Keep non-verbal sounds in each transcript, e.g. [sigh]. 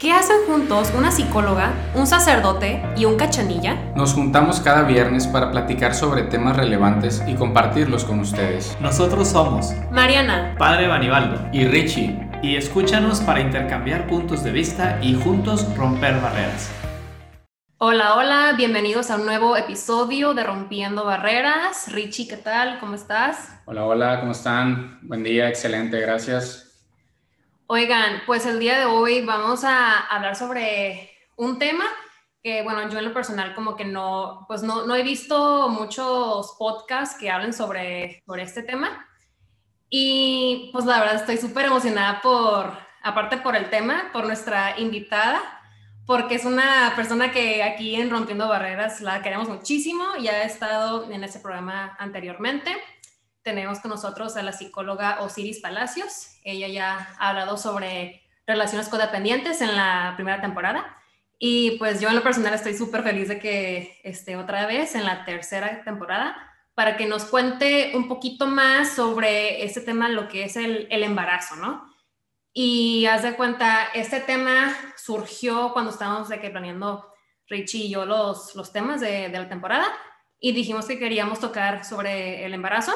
¿Qué hacen juntos una psicóloga, un sacerdote y un cachanilla? Nos juntamos cada viernes para platicar sobre temas relevantes y compartirlos con ustedes. Nosotros somos Mariana, Padre Banibaldo y Richie. Y escúchanos para intercambiar puntos de vista y juntos romper barreras. Hola, hola, bienvenidos a un nuevo episodio de Rompiendo Barreras. Richie, ¿qué tal? ¿Cómo estás? Hola, hola, ¿cómo están? Buen día, excelente, gracias. Oigan, pues el día de hoy vamos a hablar sobre un tema que, bueno, yo en lo personal como que no, pues no, no he visto muchos podcasts que hablen sobre, sobre este tema. Y pues la verdad estoy súper emocionada por, aparte por el tema, por nuestra invitada, porque es una persona que aquí en Rompiendo Barreras la queremos muchísimo, ya ha estado en ese programa anteriormente tenemos con nosotros a la psicóloga Osiris Palacios. Ella ya ha hablado sobre relaciones codependientes en la primera temporada. Y pues yo en lo personal estoy súper feliz de que esté otra vez en la tercera temporada para que nos cuente un poquito más sobre este tema, lo que es el, embarazo, ¿no? Y haz de cuenta, este tema surgió cuando estábamos de que planeando Richie y yo los, los temas de, de la temporada y dijimos que queríamos tocar sobre el embarazo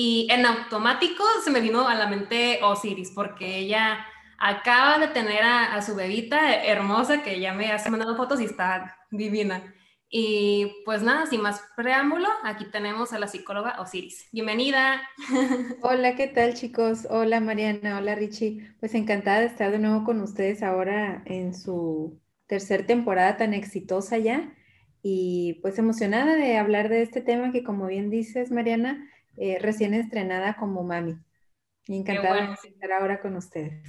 y en automático se me vino a la mente Osiris, porque ella acaba de tener a, su bebita hermosa, que ya me ha mandado fotos y está divina. Y pues nada, sin más preámbulo, aquí tenemos a la psicóloga Osiris. Bienvenida. [laughs] Hola, ¿qué tal chicos? Hola Mariana, hola Richie. Pues encantada de estar de nuevo con ustedes ahora en su tercera temporada tan exitosa ya. Y pues emocionada de hablar de este tema que como bien dices Mariana, eh, recién estrenada como mami. Y encantada de estar ahora con ustedes.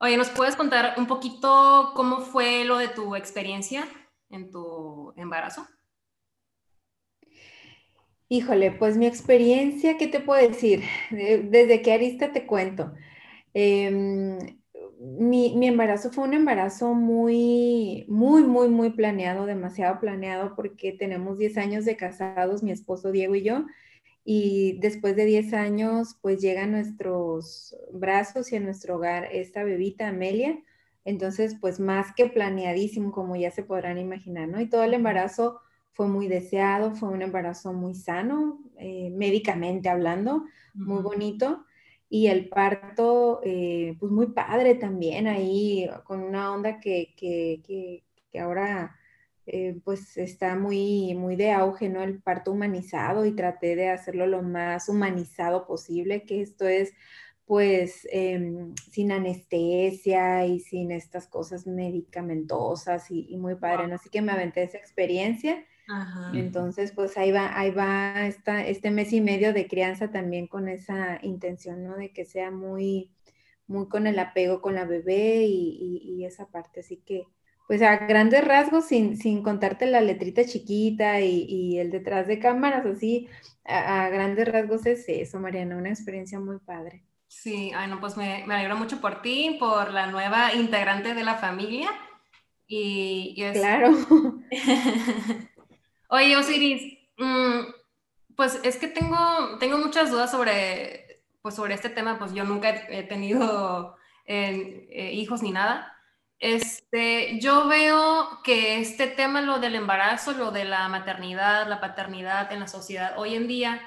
Oye, ¿nos puedes contar un poquito cómo fue lo de tu experiencia en tu embarazo? Híjole, pues mi experiencia, ¿qué te puedo decir? Desde qué arista te cuento. Em, mi, mi, embarazo fue un embarazo muy, muy, muy, muy planeado, demasiado planeado, porque tenemos 10 años de casados, mi esposo Diego y yo, y después de 10 años, pues llega a nuestros brazos y a nuestro hogar esta bebita Amelia. Entonces, pues más que planeadísimo, como ya se podrán imaginar, ¿no? Y todo el embarazo fue muy deseado, fue un embarazo muy sano, eh, médicamente hablando, muy bonito. Y el parto, eh, pues muy padre también ahí, con una onda que, que, que, que ahora eh, pues está muy, muy de auge, ¿no? El parto humanizado y traté de hacerlo lo más humanizado posible, que esto es pues em, sin anestesia y sin estas cosas medicamentosas y, muy padre, ¿no? Así que me aventé esa experiencia. Entonces, pues ahí va, ahí va esta, este mes y medio de crianza también con esa intención, ¿no? De que sea muy, muy con el apego con la bebé y, y esa parte. Así que, pues a grandes rasgos, sin, sin contarte la letrita chiquita y, el detrás de cámaras, así, a, grandes rasgos es eso, Mariana, una experiencia muy padre. Sí, ay, no, pues me, me alegro mucho por ti, por la nueva integrante de la familia. Y, Claro. [laughs] [laughs] Oye, Osiris, mm, pues es que tengo, tengo muchas dudas sobre, pues sobre este tema, pues yo nunca he, tenido eh, eh, hijos ni nada. Este, yo veo que este tema, lo del embarazo, lo de la maternidad, la paternidad en la sociedad hoy en día,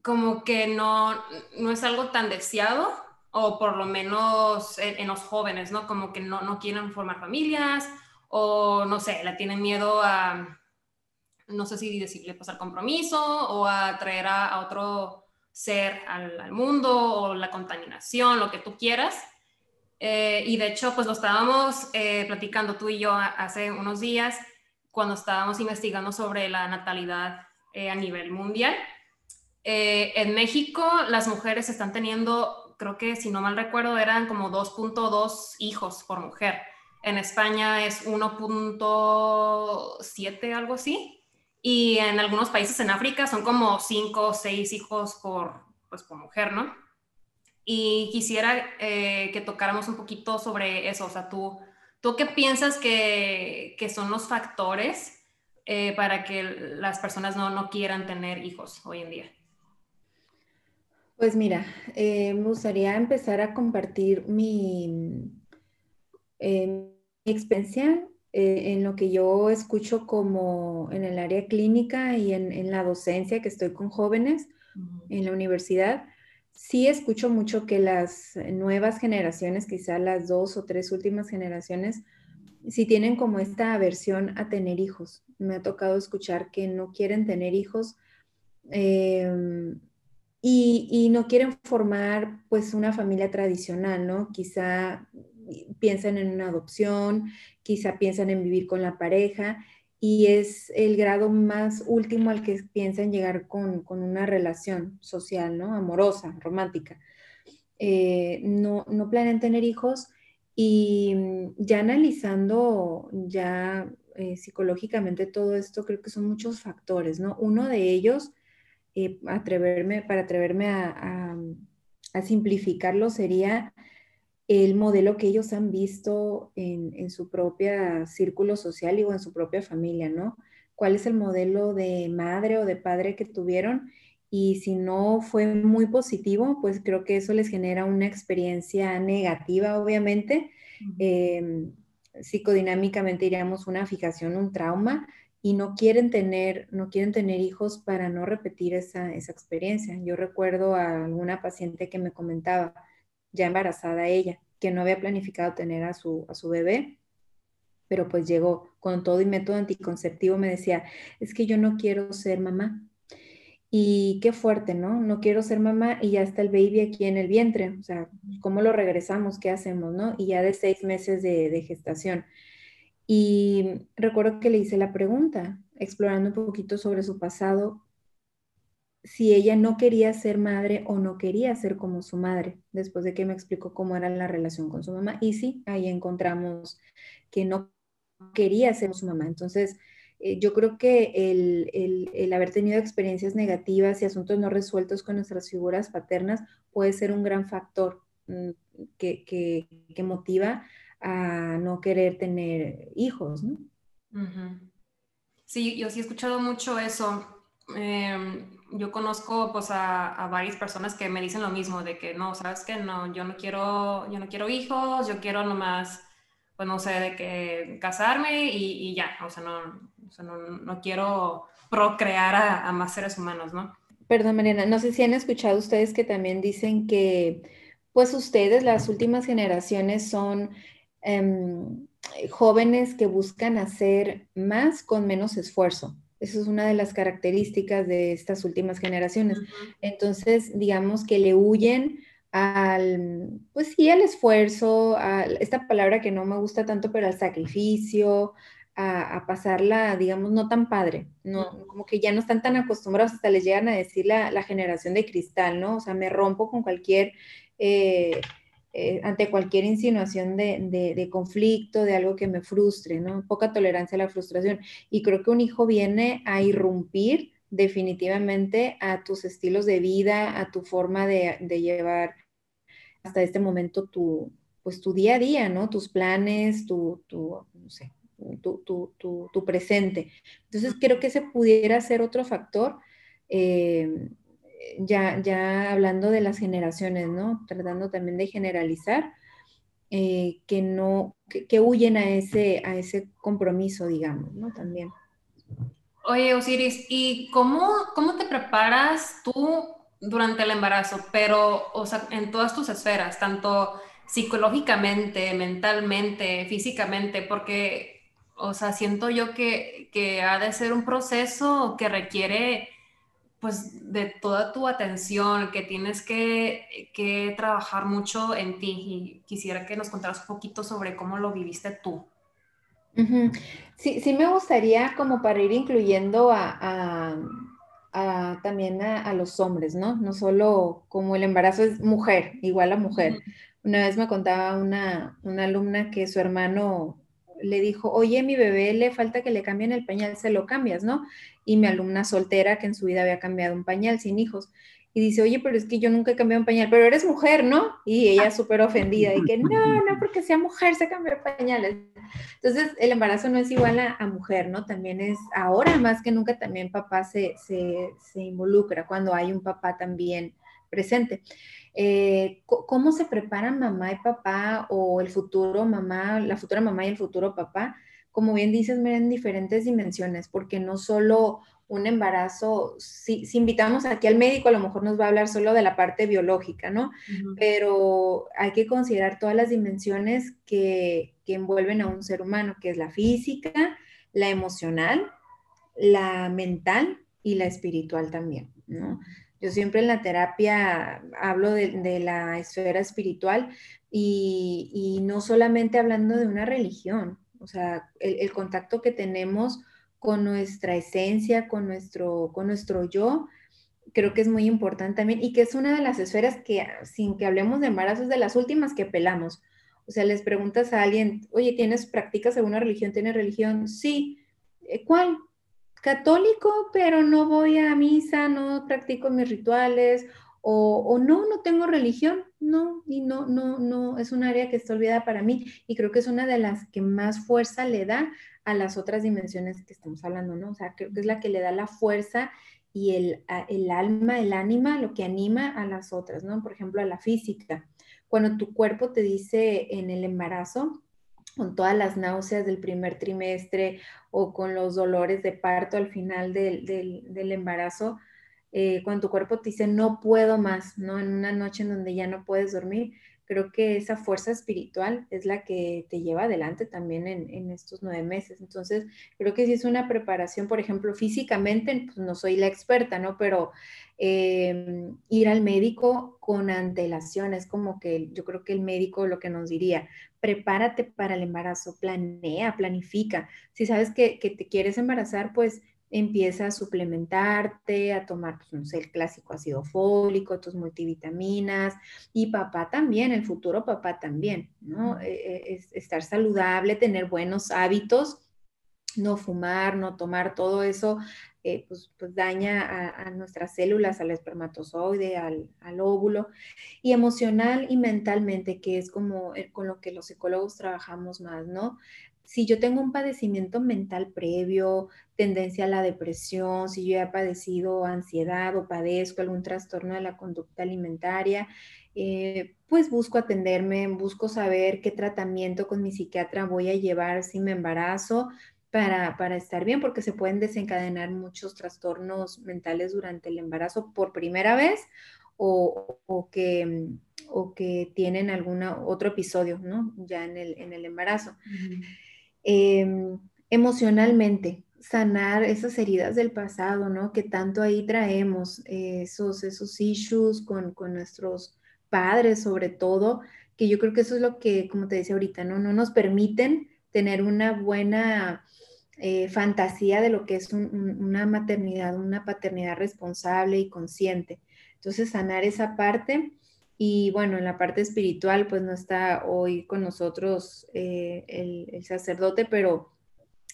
como que no, no es algo tan deseado, o por lo menos en, los jóvenes, ¿no? Como que no, no, quieren formar familias, o no sé, la tienen miedo a, no sé si decirle pasar compromiso, o a traer a, otro ser al, al mundo, o la contaminación, lo que tú quieras eh, y de hecho, pues lo estábamos eh, platicando tú y yo hace unos días cuando estábamos investigando sobre la natalidad eh, a nivel mundial. en México, las mujeres están teniendo, creo que si no mal recuerdo, eran como 2.2 hijos por mujer. En España es 1.7, algo así. Y en algunos países en África son como 5 o 6 hijos por, pues, por mujer, ¿no? Y quisiera eh, que tocáramos un poquito sobre eso. O sea, tú, ¿tú qué piensas que, que son los factores eh, para que las personas no, no, quieran tener hijos hoy en día? Pues mira, eh, me gustaría empezar a compartir mi, mi experiencia, eh, en lo que yo escucho como en el área clínica y en, la docencia que estoy con jóvenes en la universidad, sí escucho mucho que las nuevas generaciones, quizá las dos o tres últimas generaciones, sí tienen como esta aversión a tener hijos. Me ha tocado escuchar que no quieren tener hijos em, y, y, no quieren formar pues una familia tradicional, ¿no? Quizá piensan en una adopción, quizá piensan en vivir con la pareja y es el grado más último al que piensan llegar con, una relación social, ¿no? Amorosa, romántica. Eh, no, no planean tener hijos y mm, ya analizando ya eh, psicológicamente todo esto, creo que son muchos factores, ¿no? Uno de ellos, eh, atreverme, para atreverme a simplificarlo, sería el modelo que ellos han visto en, su propio círculo social y o en su propia familia, ¿no? ¿Cuál es el modelo de madre o de padre que tuvieron? Y si no fue muy positivo, pues creo que eso les genera una experiencia negativa, obviamente. Em, psicodinámicamente diríamos una fijación, un trauma, y no quieren tener, no quieren tener hijos para no repetir esa, esa experiencia. Yo recuerdo a alguna paciente que me comentaba, ya embarazada ella, que no había planificado tener a su, a su bebé, pero pues llegó con todo y método anticonceptivo, me decía, es que yo no quiero ser mamá. Y qué fuerte, ¿no? No quiero ser mamá y ya está el baby aquí en el vientre. O sea, ¿cómo lo regresamos? ¿Qué hacemos, no? Y ya de seis meses de, de gestación. Y recuerdo que le hice la pregunta, explorando un poquito sobre su pasado, si ella no quería ser madre o no quería ser como su madre, después de que me explicó cómo era la relación con su mamá. Y sí, ahí encontramos que no quería ser su mamá. Entonces, eh, yo creo que el, haber tenido experiencias negativas y asuntos no resueltos con nuestras figuras paternas puede ser un gran factor mm, que, motiva a no querer tener hijos, ¿no? Sí, yo sí he escuchado mucho eso. Em, yo conozco pues a, varias personas que me dicen lo mismo, de que no, sabes que no, yo no quiero, yo no quiero hijos, yo quiero nomás, pues no sé, de que casarme y, ya, o sea, no, no, quiero procrear a, más seres humanos, ¿no? Perdón, Mariana, no sé si han escuchado ustedes que también dicen que, pues ustedes, las últimas generaciones, son em, jóvenes que buscan hacer más con menos esfuerzo. Eso es una de las características de estas últimas generaciones. Entonces, digamos que le huyen al, pues sí, al esfuerzo, a esta palabra que no me gusta tanto, pero al sacrificio, a, pasarla, digamos, no tan padre, no, como que ya no están tan acostumbrados, hasta les llegan a decir la, la generación de cristal, ¿no? O sea, me rompo con cualquier... Eh, eh, ante cualquier insinuación de, conflicto, de algo que me frustre, ¿no? Poca tolerancia a la frustración. Y creo que un hijo viene a irrumpir definitivamente a tus estilos de vida, a tu forma de, llevar hasta este momento tu, pues tu día a día, ¿no? Tus planes, tu, tu no sé, tu, tu, presente. Entonces creo que ese pudiera ser otro factor. Eh, ya, ya hablando de las generaciones, ¿no? Tratando también de generalizar, eh, que no, que, huyen a ese, a ese compromiso, digamos, ¿no? También. Oye, Osiris, ¿y cómo, cómo te preparas tú durante el embarazo? Pero, o sea, en todas tus esferas, tanto psicológicamente, mentalmente, físicamente, porque, o sea, siento yo que, que ha de ser un proceso que requiere pues de toda tu atención, que tienes que, que, trabajar mucho en ti y quisiera que nos contaras un poquito sobre cómo lo viviste tú. Sí, sí me gustaría como para ir incluyendo a, a, también a, los hombres, ¿no? No solo como el embarazo es mujer, igual a mujer. Una vez me contaba una, una alumna que su hermano le dijo, oye, mi bebé le falta que le cambien el pañal, se lo cambias, ¿no? Y mi alumna soltera que en su vida había cambiado un pañal sin hijos. Y dice, oye, pero es que yo nunca he cambiado un pañal, pero eres mujer, ¿no? Y ella súper ofendida y que no, [laughs] no, porque sea mujer se cambia pañales. Entonces, el embarazo no es igual a, mujer, ¿no? También es, ahora más que nunca también papá se, se, se involucra cuando hay un papá también presente. Eh, ¿Cómo se preparan mamá y papá o el futuro mamá, la futura mamá y el futuro papá? Como bien dices, en diferentes dimensiones, porque no solo un embarazo, si, invitamos aquí al médico, a lo mejor nos va a hablar solo de la parte biológica, ¿no? Pero hay que considerar todas las dimensiones que, que envuelven a un ser humano, que es la física, la emocional, la mental y la espiritual también, ¿no? Yo siempre en la terapia hablo de, la esfera espiritual y, no solamente hablando de una religión, o sea, el contacto que tenemos con nuestra esencia, con nuestro, con nuestro yo, creo que es muy importante también y que es una de las esferas que, sin que hablemos de embarazos, de las últimas que pelamos. O sea, les preguntas a alguien, oye, ¿tienes, practicas alguna religión? ¿Tienes religión? Sí. Eh, ¿Cuál? Católico, pero no voy a misa, no practico mis rituales, o, no, no tengo religión, no, y no, no, no, es un área que está olvidada para mí y creo que es una de las que más fuerza le da a las otras dimensiones que estamos hablando, ¿no? O sea, creo que es la que le da la fuerza y el, el alma, el ánima, lo que anima a las otras, ¿no? Por ejemplo, a la física. Cuando tu cuerpo te dice en el embarazo, con todas las náuseas del primer trimestre o con los dolores de parto al final del, del, embarazo, eh, cuando tu cuerpo te dice no puedo más, ¿no? En una noche en donde ya no puedes dormir, creo que esa fuerza espiritual es la que te lleva adelante también en, estos nueve meses. Entonces, creo que si es una preparación, por ejemplo, físicamente, pues no soy la experta, ¿no? Pero em, ir al médico con antelación es como que yo creo que el médico lo que nos diría, prepárate para el embarazo, planea, planifica. Si sabes que, que te quieres embarazar, pues empieza a suplementarte, a tomar, pues, no sé, el clásico ácido fólico, tus multivitaminas, y papá también, el futuro papá también, ¿no? Eh, eh, es, estar saludable, tener buenos hábitos, no fumar, no tomar, todo eso, eh, pues, daña a, nuestras células, al espermatozoide, al, al, óvulo, y emocional y mentalmente, que es como con lo que los psicólogos trabajamos más, ¿no? si yo tengo un padecimiento mental previo, tendencia a la depresión, si yo he padecido ansiedad o padezco algún trastorno de la conducta alimentaria, eh, pues busco atenderme, busco saber qué tratamiento con mi psiquiatra voy a llevar si me embarazo para, para estar bien, porque se pueden desencadenar muchos trastornos mentales durante el embarazo por primera vez o, o que o que tienen algún otro episodio, ¿no? Ya en el, en el embarazo. Em, emocionalmente, sanar esas heridas del pasado, ¿no? Que tanto ahí traemos, esos, esos issues con, con, nuestros padres sobre todo, que yo creo que eso es lo que, como te decía ahorita, ¿no? No nos permiten tener una buena eh, fantasía de lo que es una maternidad, una paternidad responsable y consciente. Entonces, sanar esa parte y bueno, en la parte espiritual, pues no está hoy con nosotros eh, el, sacerdote, pero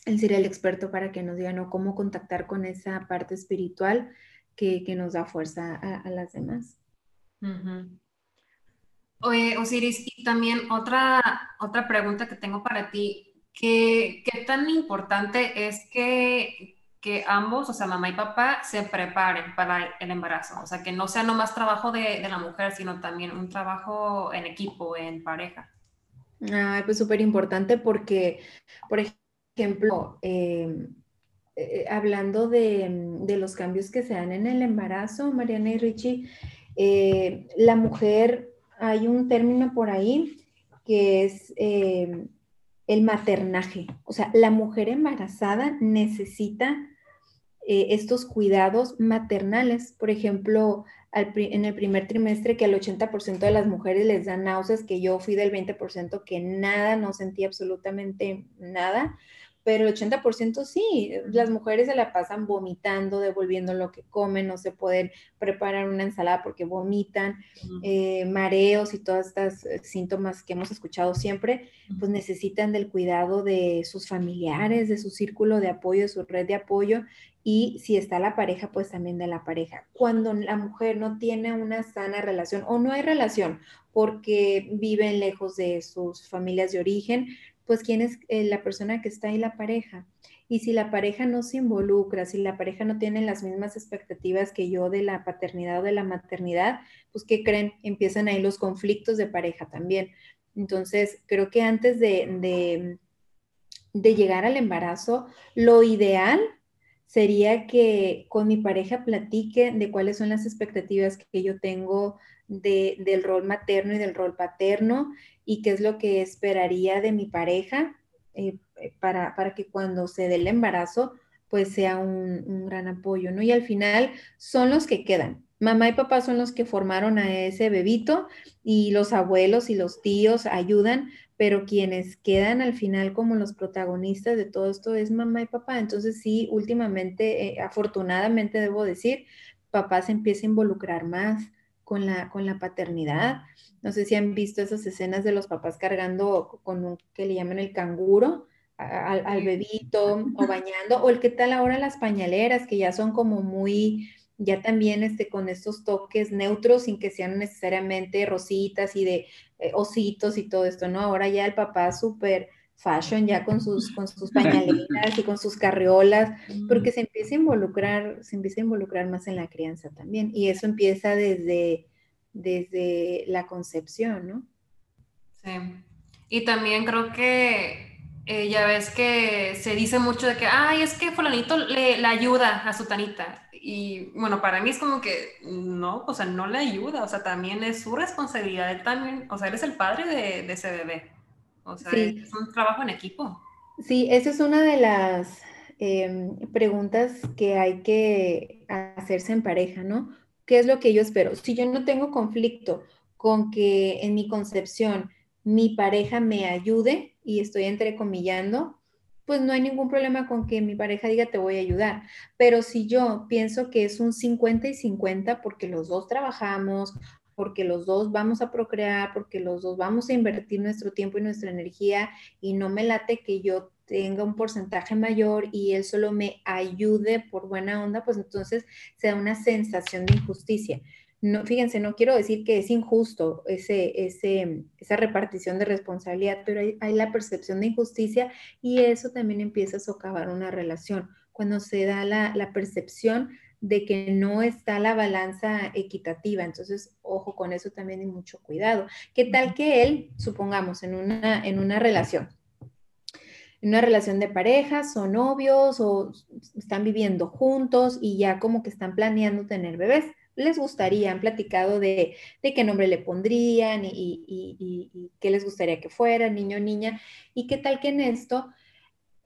él sería el experto para que nos diga ¿no? cómo contactar con esa parte espiritual que, nos da fuerza a, las demás. Oye, Osiris, y también otra, otra pregunta que tengo para ti. ¿Qué, ¿Qué tan importante es que que ambos, o sea, mamá y papá, se preparen para el embarazo. O sea, que no sea nomás trabajo de, la mujer, sino también un trabajo en equipo, en pareja. Ay, pues súper importante porque, por ejemplo, em, eh, hablando de, los cambios que se dan en el embarazo, Mariana y Richie, eh, la mujer, hay un término por ahí que es el maternaje. O sea, la mujer embarazada necesita eh, estos cuidados maternales. Por ejemplo, en el primer trimestre que al 80% de las mujeres les dan náuseas, que yo fui del 20% que nada, no sentí absolutamente nada pero el 80% sí, las mujeres se la pasan vomitando, devolviendo lo que comen, no se pueden preparar una ensalada porque vomitan, eh, mareos y todos estos eh, síntomas que hemos escuchado siempre, pues necesitan del cuidado de sus familiares, de su círculo de apoyo, de su red de apoyo y si está la pareja, pues también de la pareja. Cuando la mujer no tiene una sana relación o no hay relación porque viven lejos de sus familias de origen, pues quién es eh, la persona que está ahí, la pareja. Y si la pareja no se involucra, si la pareja no tiene las mismas expectativas que yo de la paternidad o de la maternidad, pues ¿qué creen? Empiezan ahí los conflictos de pareja también. Entonces, creo que antes de, de, llegar al embarazo, lo ideal sería que con mi pareja platique de cuáles son las expectativas que yo tengo del rol materno y del rol paterno y qué es lo que esperaría de mi pareja eh, eh, para, que cuando se dé el embarazo, pues sea un, un, gran apoyo, ¿no? Y al final son los que quedan. Mamá y papá son los que formaron a ese bebito y los abuelos y los tíos ayudan, pero quienes quedan al final como los protagonistas de todo esto es mamá y papá. Entonces sí, últimamente, eh, afortunadamente debo decir, papá se empieza a involucrar más con la, con la paternidad. No sé si han visto esas escenas de los papás cargando con un que le llaman el canguro al, al bebito o [laughs] bañando, o el que tal ahora las pañaleras, que ya son como muy ya también este, con estos toques neutros sin que sean necesariamente rositas y de eh, ositos y todo esto, ¿no? Ahora ya el papá súper fashion ya con sus, con sus pañaleras y con sus carriolas, porque se empieza a involucrar, se empieza a involucrar más en la crianza también. Y eso empieza desde, desde la concepción, ¿no? Sí. Y también creo que eh, ya ves que se dice mucho de que, ay, es que fulanito le, le ayuda a su tanita. Y bueno, para mí es como que no, o sea, no le ayuda, o sea, también es su responsabilidad, él también, o sea, él es el padre de, de ese bebé. O sea, es un trabajo en equipo. Sí, esa es una de las em, preguntas que hay que hacerse en pareja, ¿no? ¿Qué es lo que yo espero? Si yo no tengo conflicto con que en mi concepción mi pareja me ayude y estoy entrecomillando, pues no hay ningún problema con que mi pareja diga te voy a ayudar. Pero si yo pienso que es un 50 y 50 porque los dos trabajamos, porque los dos vamos a procrear, porque los dos vamos a invertir nuestro tiempo y nuestra energía y no me late que yo tenga un porcentaje mayor y él solo me ayude por buena onda, pues entonces se da una sensación de injusticia no, fíjense, no quiero decir que es injusto ese, ese, esa repartición de responsabilidad, pero hay, la percepción de injusticia y eso también empieza a socavar una relación. Cuando se da la, la percepción de que no está la balanza equitativa. Entonces, ojo con eso también y mucho cuidado. ¿Qué tal que él, supongamos, en una, en una relación, en una relación de pareja, son novios o están viviendo juntos y ya como que están planeando tener bebés? Les gustaría? ¿Han platicado de, qué nombre le pondrían y, qué les gustaría que fuera, niño o niña? ¿Y qué tal que en esto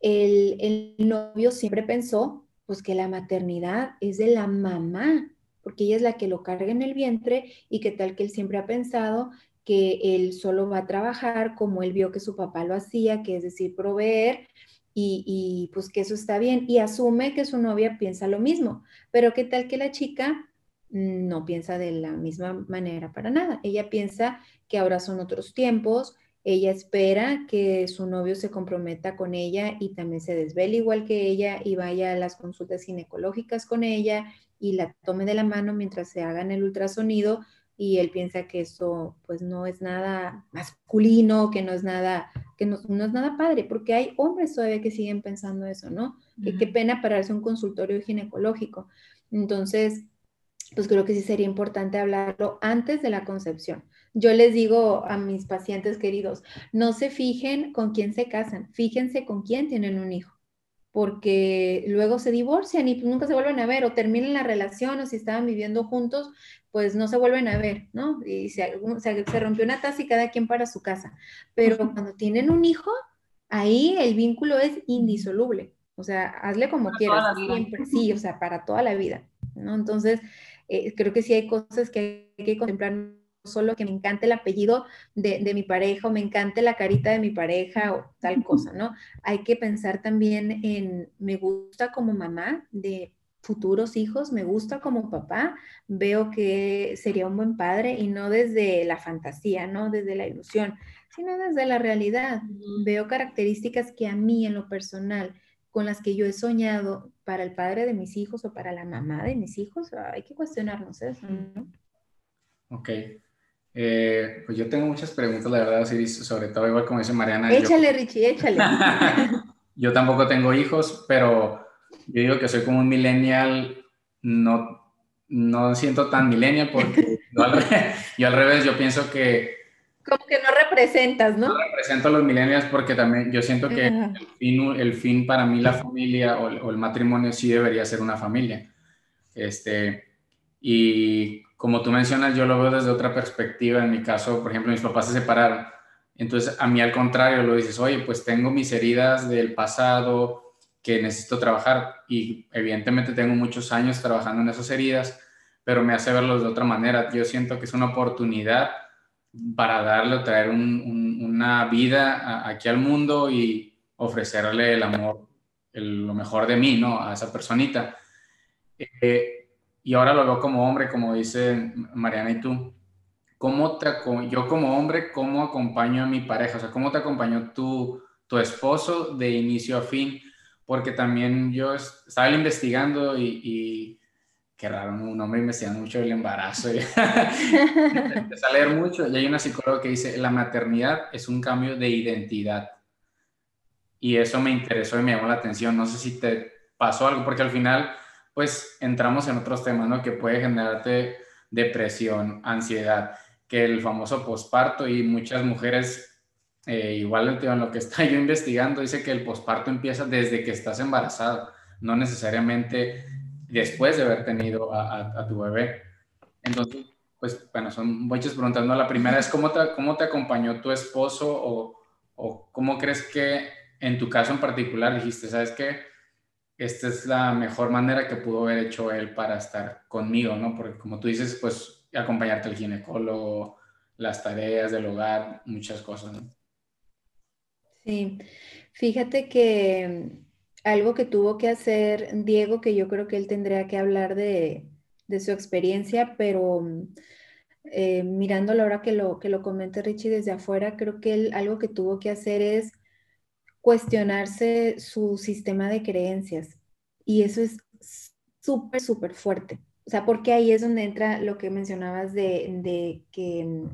el, el, novio siempre pensó pues que la maternidad es de la mamá, porque ella es la que lo carga en el vientre y qué tal que él siempre ha pensado que él solo va a trabajar como él vio que su papá lo hacía, que es decir, proveer, y, y, pues que eso está bien y asume que su novia piensa lo mismo. Pero qué tal que la chica no piensa de la misma manera para nada. Ella piensa que ahora son otros tiempos, ella espera que su novio se comprometa con ella y también se desvele igual que ella y vaya a las consultas ginecológicas con ella y la tome de la mano mientras se hagan el ultrasonido y él piensa que eso pues no es nada masculino, que no es nada, que no, es nada padre, porque hay hombres todavía que siguen pensando eso, ¿no? Que qué pena pararse un consultorio ginecológico. Entonces, pues creo que sí sería importante hablarlo antes de la concepción. Yo les digo a mis pacientes queridos, no se fijen con quién se casan, fíjense con quién tienen un hijo, porque luego se divorcian y nunca se vuelven a ver o terminan la relación o si estaban viviendo juntos, pues no se vuelven a ver, ¿no? Y se, se rompió una taza y cada quien para su casa. Pero cuando tienen un hijo, ahí el vínculo es indisoluble. O sea, hazle como quieras, siempre, sí, o sea, para toda la vida, ¿no? Entonces, eh, creo que sí hay cosas que hay que contemplar, no solo que me encante el apellido de, de, mi pareja o me encante la carita de mi pareja o tal cosa, ¿no? Hay que pensar también en, me gusta como mamá de futuros hijos, me gusta como papá, veo que sería un buen padre y no desde la fantasía, no desde la ilusión, sino desde la realidad. Veo características que a mí en lo personal con las que yo he soñado para el padre de mis hijos o para la mamá de mis hijos, hay que cuestionarnos eso, ¿no? Ok. Eh, pues yo tengo muchas preguntas, la verdad, sobre todo igual como dice Mariana. Échale, Richie, échale. [laughs] yo tampoco tengo hijos, pero yo digo que soy como un millennial, no, no siento tan millennial porque [laughs] yo, al revés, yo pienso que... Como que no representas, ¿no? No represento a los millennials porque también yo siento que el fin, el fin, para mí la familia o, o el matrimonio sí debería ser una familia. Este, y como tú mencionas, yo lo veo desde otra perspectiva. En mi caso, por ejemplo, mis papás se separaron. Entonces, a mí al contrario, lo dices, oye, pues tengo mis heridas del pasado que necesito trabajar y evidentemente tengo muchos años trabajando en esas heridas, pero me hace verlos de otra manera. Yo siento que es una oportunidad para darle, traer una vida aquí al mundo y ofrecerle el amor, lo mejor de mí, ¿no? A esa personita. Eh, y ahora lo veo como hombre, como dice Mariana y tú. ¿Cómo te, yo como hombre, cómo acompaño a mi pareja? O sea, ¿cómo te acompañó tu, tu esposo de inicio a fin? Porque también yo estaba investigando y, y qué raro, un hombre investigando mucho el embarazo. Y [laughs] empecé a leer mucho y hay una psicóloga que dice, la maternidad es un cambio de identidad. Y eso me interesó y me llamó la atención. No sé si te pasó algo, porque al final pues entramos en otros temas, ¿no? Que puede generarte depresión, ansiedad, que el famoso posparto y muchas mujeres, eh, igual en lo que está yo investigando, dice que el posparto empieza desde que estás embarazada, no necesariamente después de haber tenido a, tu bebé. Entonces, pues bueno, son muchas preguntando. La primera es, ¿cómo te, cómo te acompañó tu esposo o, o cómo crees que en tu caso en particular dijiste, sabes qué? esta es la mejor manera que pudo haber hecho él para estar conmigo, ¿no? Porque como tú dices, pues acompañarte al ginecólogo, las tareas del hogar, muchas cosas, ¿no? Sí, fíjate que algo que tuvo que hacer Diego, que yo creo que él tendría que hablar de, su experiencia, pero eh, mirándolo ahora que lo, que lo comente Richie desde afuera, creo que él algo que tuvo que hacer es cuestionarse su sistema de creencias. Y eso es súper, súper fuerte. O sea, porque ahí es donde entra lo que mencionabas de, que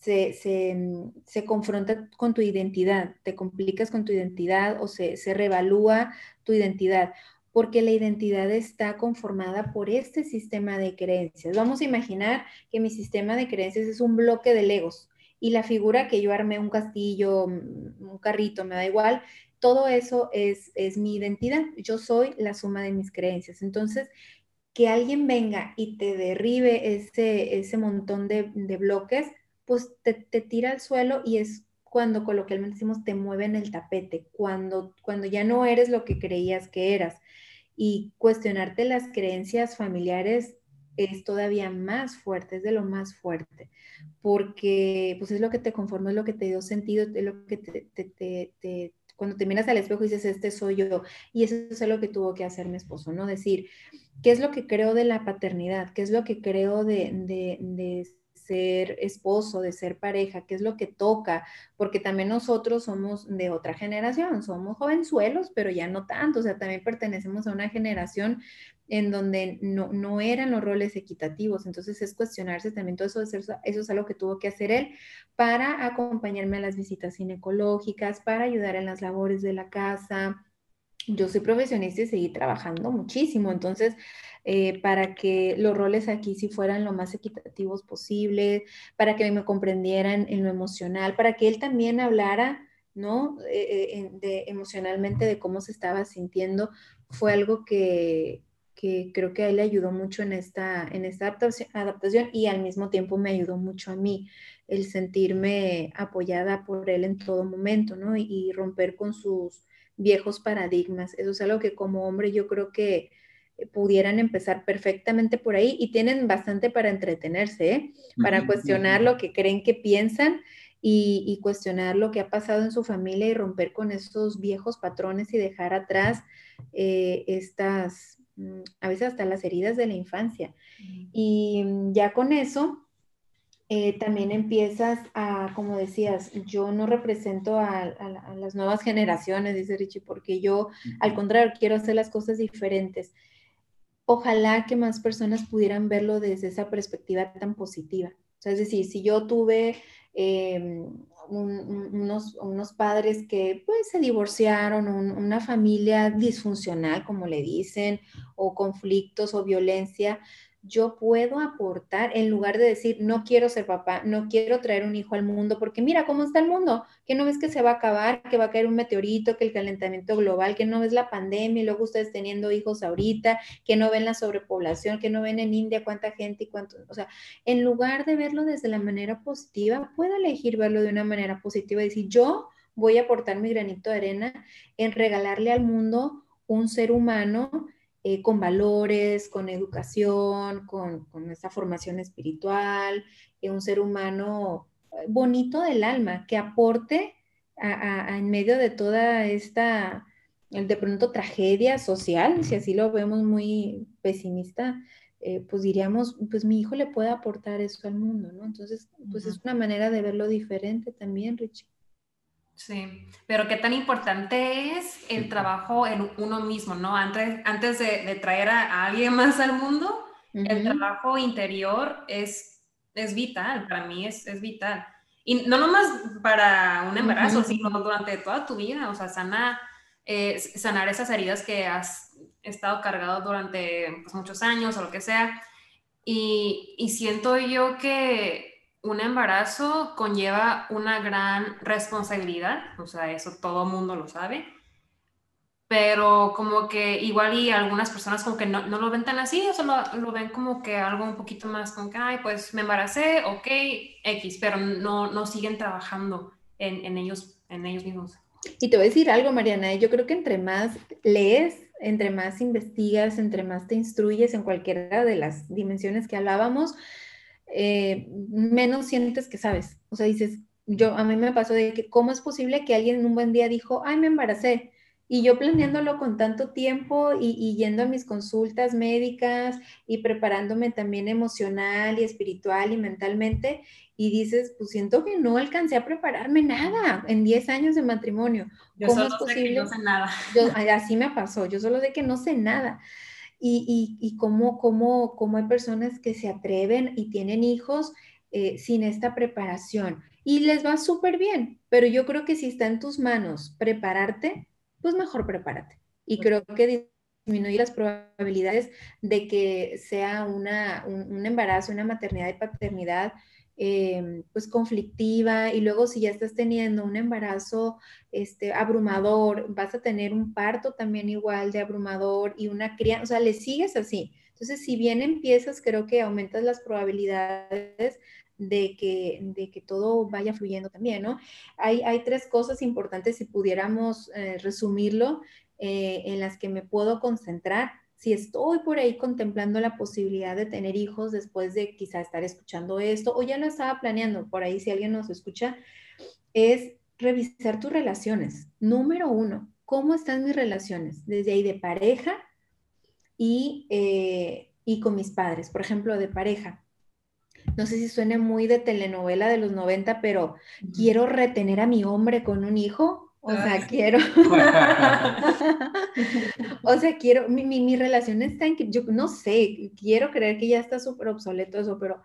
se, mm, se, confronta con tu identidad, te complicas con tu identidad o se, se revalúa tu identidad, porque la identidad está conformada por este sistema de creencias. Vamos a imaginar que mi sistema de creencias es un bloque de legos y la figura que yo armé, un castillo, mm, un carrito, me da igual, todo eso es, es mi identidad. Yo soy la suma de mis creencias. Entonces, que alguien venga y te derribe ese, ese montón de, bloques, pues te, tira al suelo y es cuando coloquialmente decimos te mueven el tapete, cuando, cuando ya no eres lo que creías que eras. Y cuestionarte las creencias familiares es todavía más fuerte, es de lo más fuerte, porque pues es lo que te conforma, es lo que te dio sentido, es lo que te, cuando te miras al espejo y dices, este soy yo, y eso es lo que tuvo que hacer mi esposo, ¿no? Decir, ¿qué es lo que creo de la paternidad? ¿Qué es lo que creo de, de, de ser esposo, de ser pareja, qué es lo que toca, porque también nosotros somos de otra generación, somos jovenzuelos, pero ya no tanto, o sea, también pertenecemos a una generación en donde no, no eran los roles equitativos, entonces es cuestionarse también todo eso, eso es algo que tuvo que hacer él para acompañarme a las visitas ginecológicas, para ayudar en las labores de la casa, yo soy profesionista y seguí trabajando muchísimo, entonces eh, para que los roles aquí sí fueran lo más equitativos posible, para que me comprendieran en lo emocional, para que él también hablara, ¿no? Eh, eh, de, emocionalmente de cómo se estaba sintiendo, fue algo que, que creo que a él le ayudó mucho en esta, en esta adaptación, y al mismo tiempo me ayudó mucho a mí el sentirme apoyada por él en todo momento, ¿no? y romper con sus viejos paradigmas. Eso es algo que como hombre yo creo que eh, pudieran empezar perfectamente por ahí y tienen bastante para entretenerse, ¿eh? para cuestionar lo que creen que piensan y, cuestionar lo que ha pasado en su familia y romper con esos viejos patrones y dejar atrás eh, estas, mm, a veces hasta las heridas de la infancia. Y mm, ya con eso, también empiezas a, como decías, yo no represento a, las nuevas generaciones, dice Richie, porque yo, al contrario, quiero hacer las cosas diferentes. Ojalá que más personas pudieran verlo desde esa perspectiva tan positiva, O sea, es decir, si yo tuve em, unos, unos, padres que pues se divorciaron, una familia disfuncional, como le dicen, o conflictos o violencia, yo puedo aportar en lugar de decir, no quiero ser papá, no quiero traer un hijo al mundo, porque mira cómo está el mundo, que no ves que se va a acabar, que va a caer un meteorito, que el calentamiento global, que no ves la pandemia y luego ustedes teniendo hijos ahorita, que no ven la sobrepoblación, que no ven en India cuánta gente y cuánto, o sea, en lugar de verlo desde la manera positiva, puedo elegir verlo de una manera positiva y decir, yo voy a aportar mi granito de arena en regalarle al mundo un ser humano eh, con valores, con educación, con, con esa formación espiritual, eh, un ser humano eh, bonito del alma, que aporte en medio de toda esta, de pronto, tragedia social, si así lo vemos muy pesimista, pues diríamos, pues mi hijo le puede aportar eso al mundo, ¿no? Entonces, pues es una manera de verlo diferente también, Richie. Sí, pero qué tan importante es el trabajo en uno mismo, ¿no? Antes, antes de, traer a, alguien [laughs] más al mundo, el trabajo interior es, es vital, para mí es, es vital. Y no nomás para un embarazo, sino durante toda tu vida, o sea, sana, eh, sanar esas heridas que has estado cargado durante pues, muchos años o lo que sea. Y, y siento yo que un embarazo conlleva una gran responsabilidad, o sea, eso todo mundo lo sabe, pero como que igual y algunas personas como que no, lo ven tan así, o sea, lo, ven como que algo un poquito más como que, ay, pues me embaracé, ok, X, pero no, no siguen trabajando en, ellos, en ellos mismos. Y te voy a decir algo, Mariana, yo creo que entre más lees, entre más investigas, entre más te instruyes en cualquiera de las dimensiones que hablábamos, eh, menos sientes que sabes. O sea, dices, yo a mí me pasó de que cómo es posible que alguien en un buen día dijo, ay, me embaracé. Y yo planeándolo con tanto tiempo y, yendo a mis consultas médicas y preparándome también emocional y espiritual y mentalmente, y dices, pues siento que no alcancé a prepararme nada en 10 años de matrimonio. ¿Cómo es posible? no sé nada. así me pasó, yo solo de que no sé nada y, y, cómo, cómo, cómo, hay personas que se atreven y tienen hijos eh, sin esta preparación y les va súper bien, pero yo creo que si está en tus manos prepararte, pues mejor prepárate. Y creo que disminuir las probabilidades de que sea una, un, un embarazo, una maternidad y paternidad Em, pues conflictiva y luego si ya estás teniendo un embarazo este, abrumador, vas a tener un parto también igual de abrumador y una crianza, o sea, le sigues así. Entonces, si bien empiezas, creo que aumentas las probabilidades de que, de que todo vaya fluyendo también, ¿no? Hay, hay tres cosas importantes, si pudiéramos eh, resumirlo, eh, en las que me puedo concentrar si estoy por ahí contemplando la posibilidad de tener hijos después de quizá estar escuchando esto o ya lo estaba planeando, por ahí si alguien nos escucha, es revisar tus relaciones. Número uno, ¿cómo están mis relaciones? Desde ahí de pareja y, eh, y con mis padres, por ejemplo, de pareja. No sé si suene muy de telenovela de los 90, pero quiero retener a mi hombre con un hijo [laughs] [laughs] o sea, quiero. o sea, quiero. Mi, mi, relación está en que yo no sé, quiero creer que ya está súper obsoleto eso, pero.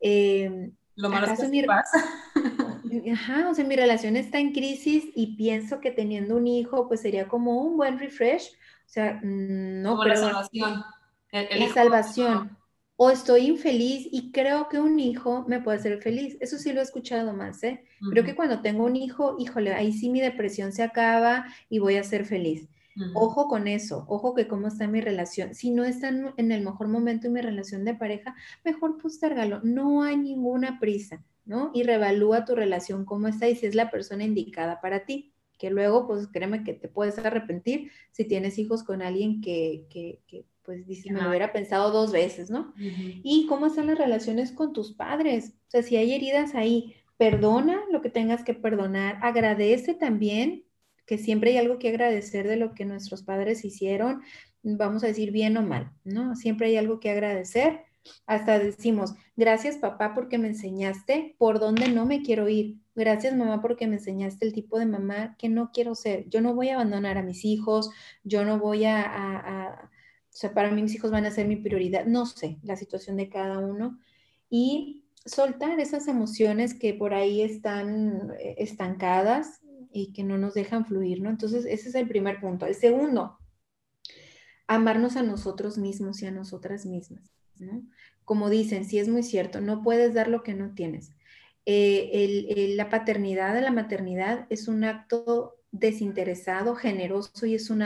Em, Lo malo es que mi. [laughs] Ajá, o sea, mi relación está en crisis y pienso que teniendo un hijo, pues sería como un buen refresh. O sea, mm, no. Como la salvación. la salvación o estoy infeliz y creo que un hijo me puede hacer feliz. Eso sí lo he escuchado más, ¿eh? Creo que cuando tengo un hijo, híjole, ahí sí mi depresión se acaba y voy a ser feliz. Ojo con eso, ojo que cómo está mi relación. Si no está en el mejor momento en mi relación de pareja, mejor postergalo. No hay ninguna prisa, ¿no? Y revalúa tu relación, cómo está y si es la persona indicada para ti que luego, pues créeme que te puedes arrepentir si tienes hijos con alguien que, que, que pues dice, me lo hubiera pensado dos veces, ¿no? Y cómo están las relaciones con tus padres. O sea, si hay heridas ahí, perdona lo que tengas que perdonar, agradece también, que siempre hay algo que agradecer de lo que nuestros padres hicieron, vamos a decir bien o mal, ¿no? Siempre hay algo que agradecer. Hasta decimos, gracias papá porque me enseñaste por dónde no me quiero ir. Gracias mamá porque me enseñaste el tipo de mamá que no quiero ser. Yo no voy a abandonar a mis hijos, yo no voy a o sea, para mí mis hijos van a ser mi prioridad, no sé, la situación de cada uno. Y soltar esas emociones que por ahí están eh, estancadas y que no nos dejan fluir, ¿no? Entonces, ese es el primer punto. El segundo, amarnos a nosotros mismos y a nosotras mismas, ¿no? Como dicen, sí es muy cierto, no puedes dar lo que no tienes. Eh, la paternidad, la maternidad es un acto desinteresado, generoso y es un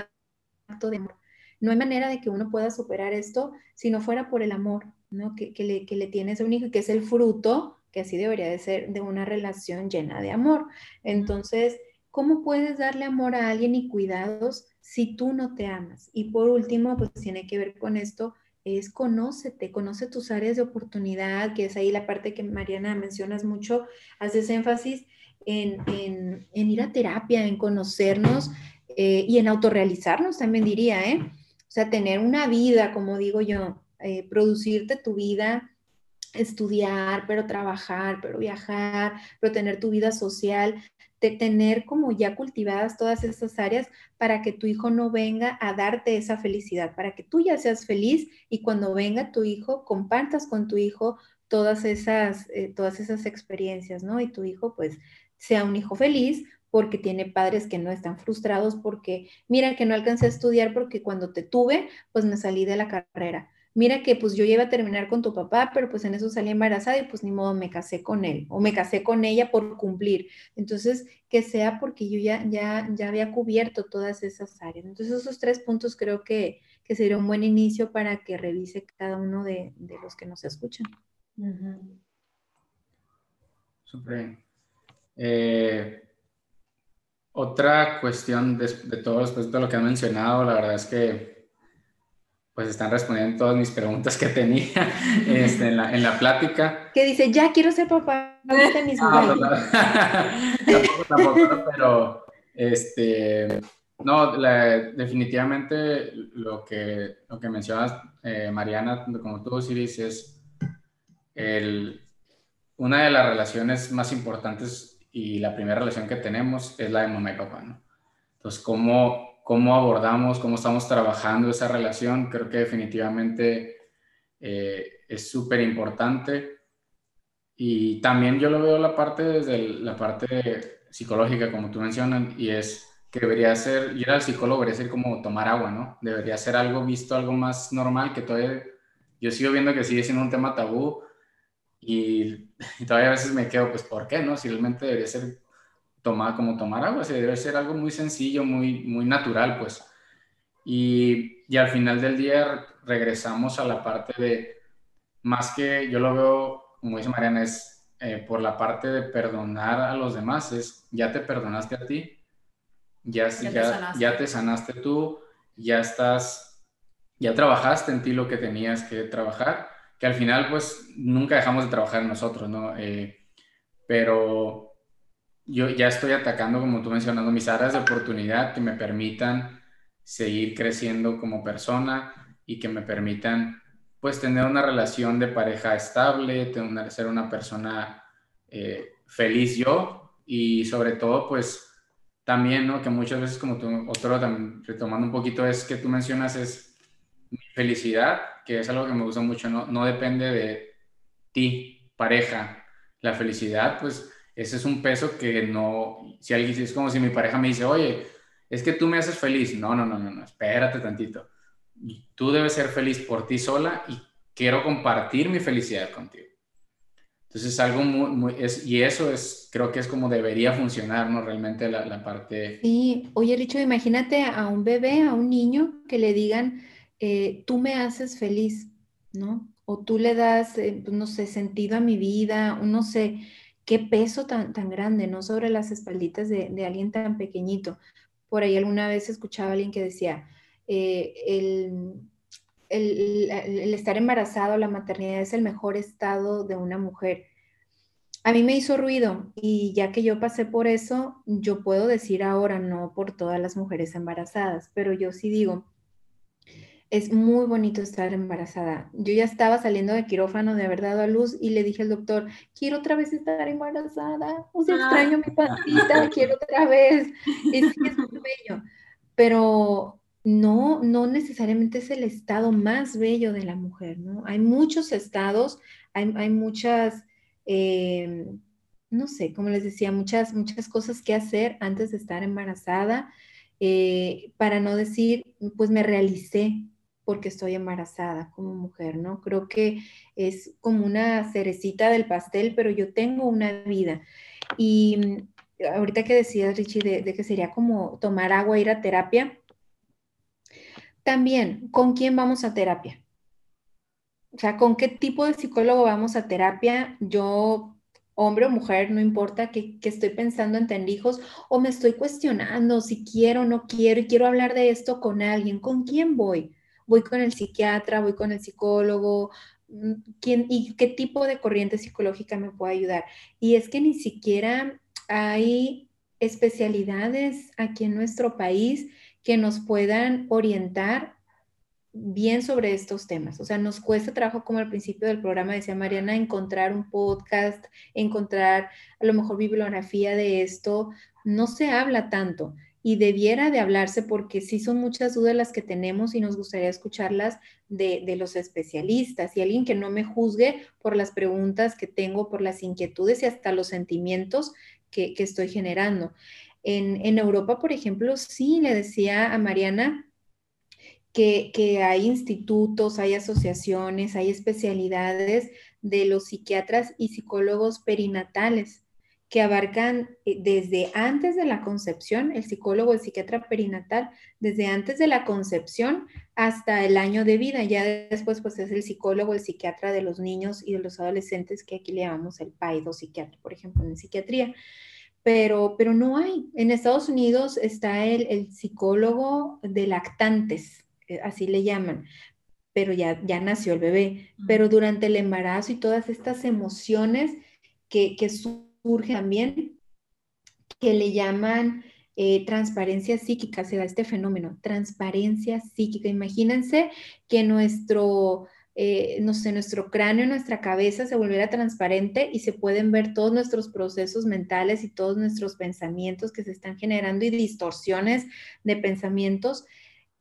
acto de amor. No hay manera de que uno pueda superar esto si no fuera por el amor, ¿no? Que, le, que le tienes a un hijo y que es el fruto, que así debería de ser, de una relación llena de amor. Entonces, ¿cómo puedes darle amor a alguien y cuidados si tú no te amas? Y por último, pues tiene que ver con esto, es conócete, conoce tus áreas de oportunidad, que es ahí la parte que Mariana mencionas mucho, haces énfasis en, ir a terapia, en conocernos eh, y en autorrealizarnos también diría, ¿eh? Sea, tener una vida, como digo yo, eh, producirte tu vida, estudiar, pero trabajar, pero viajar, pero tener tu vida social, de tener como ya cultivadas todas esas áreas para que tu hijo no venga a darte esa felicidad, para que tú ya seas feliz y cuando venga tu hijo, compartas con tu hijo todas esas, eh, todas esas experiencias, ¿no? Y tu hijo pues sea un hijo feliz porque tiene padres que no están frustrados porque, mira que no alcancé a estudiar porque cuando te tuve, pues me salí de la carrera mira que pues yo iba a terminar con tu papá, pero pues en eso salí embarazada y pues ni modo me casé con él o me casé con ella por cumplir. Entonces, que sea porque yo ya, ya, ya había cubierto todas esas áreas. Entonces, esos tres puntos creo que, que sería un buen inicio para que revise cada uno de, los que nos escuchan. Súper eh, otra cuestión de, de todo después de lo que han mencionado, la verdad es que pues están respondiendo todas mis preguntas que tenía [laughs] este, en, la, en, la, plática. Que dice, ya quiero ser papá, no, no, [laughs] tampoco, tampoco, pero este, no, definitivamente lo que, lo que mencionas, eh, Mariana, como tú, Siris, es el, una de las relaciones más importantes y la primera relación que tenemos es la de mamá y papá, ¿no? Entonces, ¿cómo, cómo abordamos, cómo estamos trabajando esa relación, creo que definitivamente eh, es súper importante. Y también yo lo veo la parte desde la parte psicológica, como tú mencionas, y es que debería ser, ir al psicólogo debería ser como tomar agua, ¿no? Debería ser algo visto, algo más normal, que todavía, yo sigo viendo que sigue siendo un tema tabú y, [laughs] y todavía a veces me quedo, pues, ¿por qué, no? Si realmente debería ser tomar, como tomar agua, se debe ser algo muy sencillo, muy, muy natural, pues. Y, y, al final del día regresamos a la parte de, más que yo lo veo, como dice Mariana, es eh, por la parte de perdonar a los demás, es ya te perdonaste a ti, ya, ya, ya, te, sanaste. ya te sanaste tú, ya estás, ya trabajaste en ti lo que tenías que trabajar, que al final pues nunca dejamos de trabajar nosotros, ¿no? Eh, pero yo ya estoy atacando, como tú mencionando, mis áreas de oportunidad que me permitan seguir creciendo como persona y que me permitan pues tener una relación de pareja estable, tener, ser una persona eh, feliz yo y sobre todo pues también, ¿no? Que muchas veces como tú, otro retomando un poquito es que tú mencionas es felicidad, que es algo que me gusta mucho, no, no depende de ti, pareja. La felicidad pues ese es un peso que no, si alguien, es como si mi pareja me dice, oye, es que tú me haces feliz. No, no, no, no, no, espérate tantito. Tú debes ser feliz por ti sola y quiero compartir mi felicidad contigo. Entonces, algo muy, muy es, y eso es, creo que es como debería funcionar, ¿no? Realmente la, parte... Sí, oye, dicho, imagínate a un bebé, a un niño, que le digan, eh, tú me haces feliz, ¿no? O tú le das, eh, pues, no sé, sentido a mi vida, no sé, qué peso tan, tan grande, ¿no? Sobre las espalditas de, alguien tan pequeñito. Por ahí alguna vez escuchaba a alguien que decía, eh, el, el, estar embarazado, la maternidad es el mejor estado de una mujer. A mí me hizo ruido y ya que yo pasé por eso, yo puedo decir ahora, no por todas las mujeres embarazadas, pero yo sí digo, es muy bonito estar embarazada. Yo ya estaba saliendo de quirófano de haber dado a luz y le dije al doctor, quiero otra vez estar embarazada, o sea, extraño mi [laughs] pancita, quiero otra vez. Es, es muy bello, pero no, no necesariamente es el estado más bello de la mujer, ¿no? Hay muchos estados, hay, hay muchas eh, no sé, como les decía, muchas, muchas cosas que hacer antes de estar embarazada, eh, para no decir, pues me realicé porque estoy embarazada como mujer, ¿no? Creo que es como una cerecita del pastel, pero yo tengo una vida. Y mm, ahorita que decías, Richie, de, de que sería como tomar agua, ir a terapia, también, ¿con quién vamos a terapia? O sea, ¿con qué tipo de psicólogo vamos a terapia? Yo, hombre o mujer, no importa que, estoy pensando en tener hijos o me estoy cuestionando si quiero o no quiero y quiero hablar de esto con alguien. ¿Con quién voy? ¿Voy con el psiquiatra? ¿Voy con el psicólogo? Mm, ¿Quién, ¿Y qué tipo de corriente psicológica me puede ayudar? Y es que ni siquiera hay especialidades aquí en nuestro país que nos puedan orientar bien sobre estos temas. O sea, nos cuesta trabajo, como al principio del programa decía Mariana, encontrar un podcast, encontrar a lo mejor bibliografía de esto. No se habla tanto y debiera de hablarse porque sí son muchas dudas las que tenemos y nos gustaría escucharlas de, los especialistas y alguien que no me juzgue por las preguntas que tengo, por las inquietudes y hasta los sentimientos que, estoy generando. En, Europa, por ejemplo, sí le decía a Mariana que, hay institutos, hay asociaciones, hay especialidades de los psiquiatras y psicólogos perinatales que abarcan eh, desde antes de la concepción, el psicólogo, el psiquiatra perinatal, desde antes de la concepción hasta el año de vida. Ya después, pues es el psicólogo, el psiquiatra de los niños y de los adolescentes, que aquí le llamamos el PAIDO psiquiatra, por ejemplo, en psiquiatría pero, pero no hay. En Estados Unidos está el, psicólogo de lactantes, eh, así le llaman, pero ya, ya nació el bebé. Pero durante el embarazo y todas estas emociones que, que surgen también, que le llaman eh, transparencia psíquica, se da este fenómeno, transparencia psíquica. Imagínense que nuestro eh, no sé, nuestro cráneo, nuestra cabeza se volviera transparente y se pueden ver todos nuestros procesos mentales y todos nuestros pensamientos que se están generando y distorsiones de pensamientos.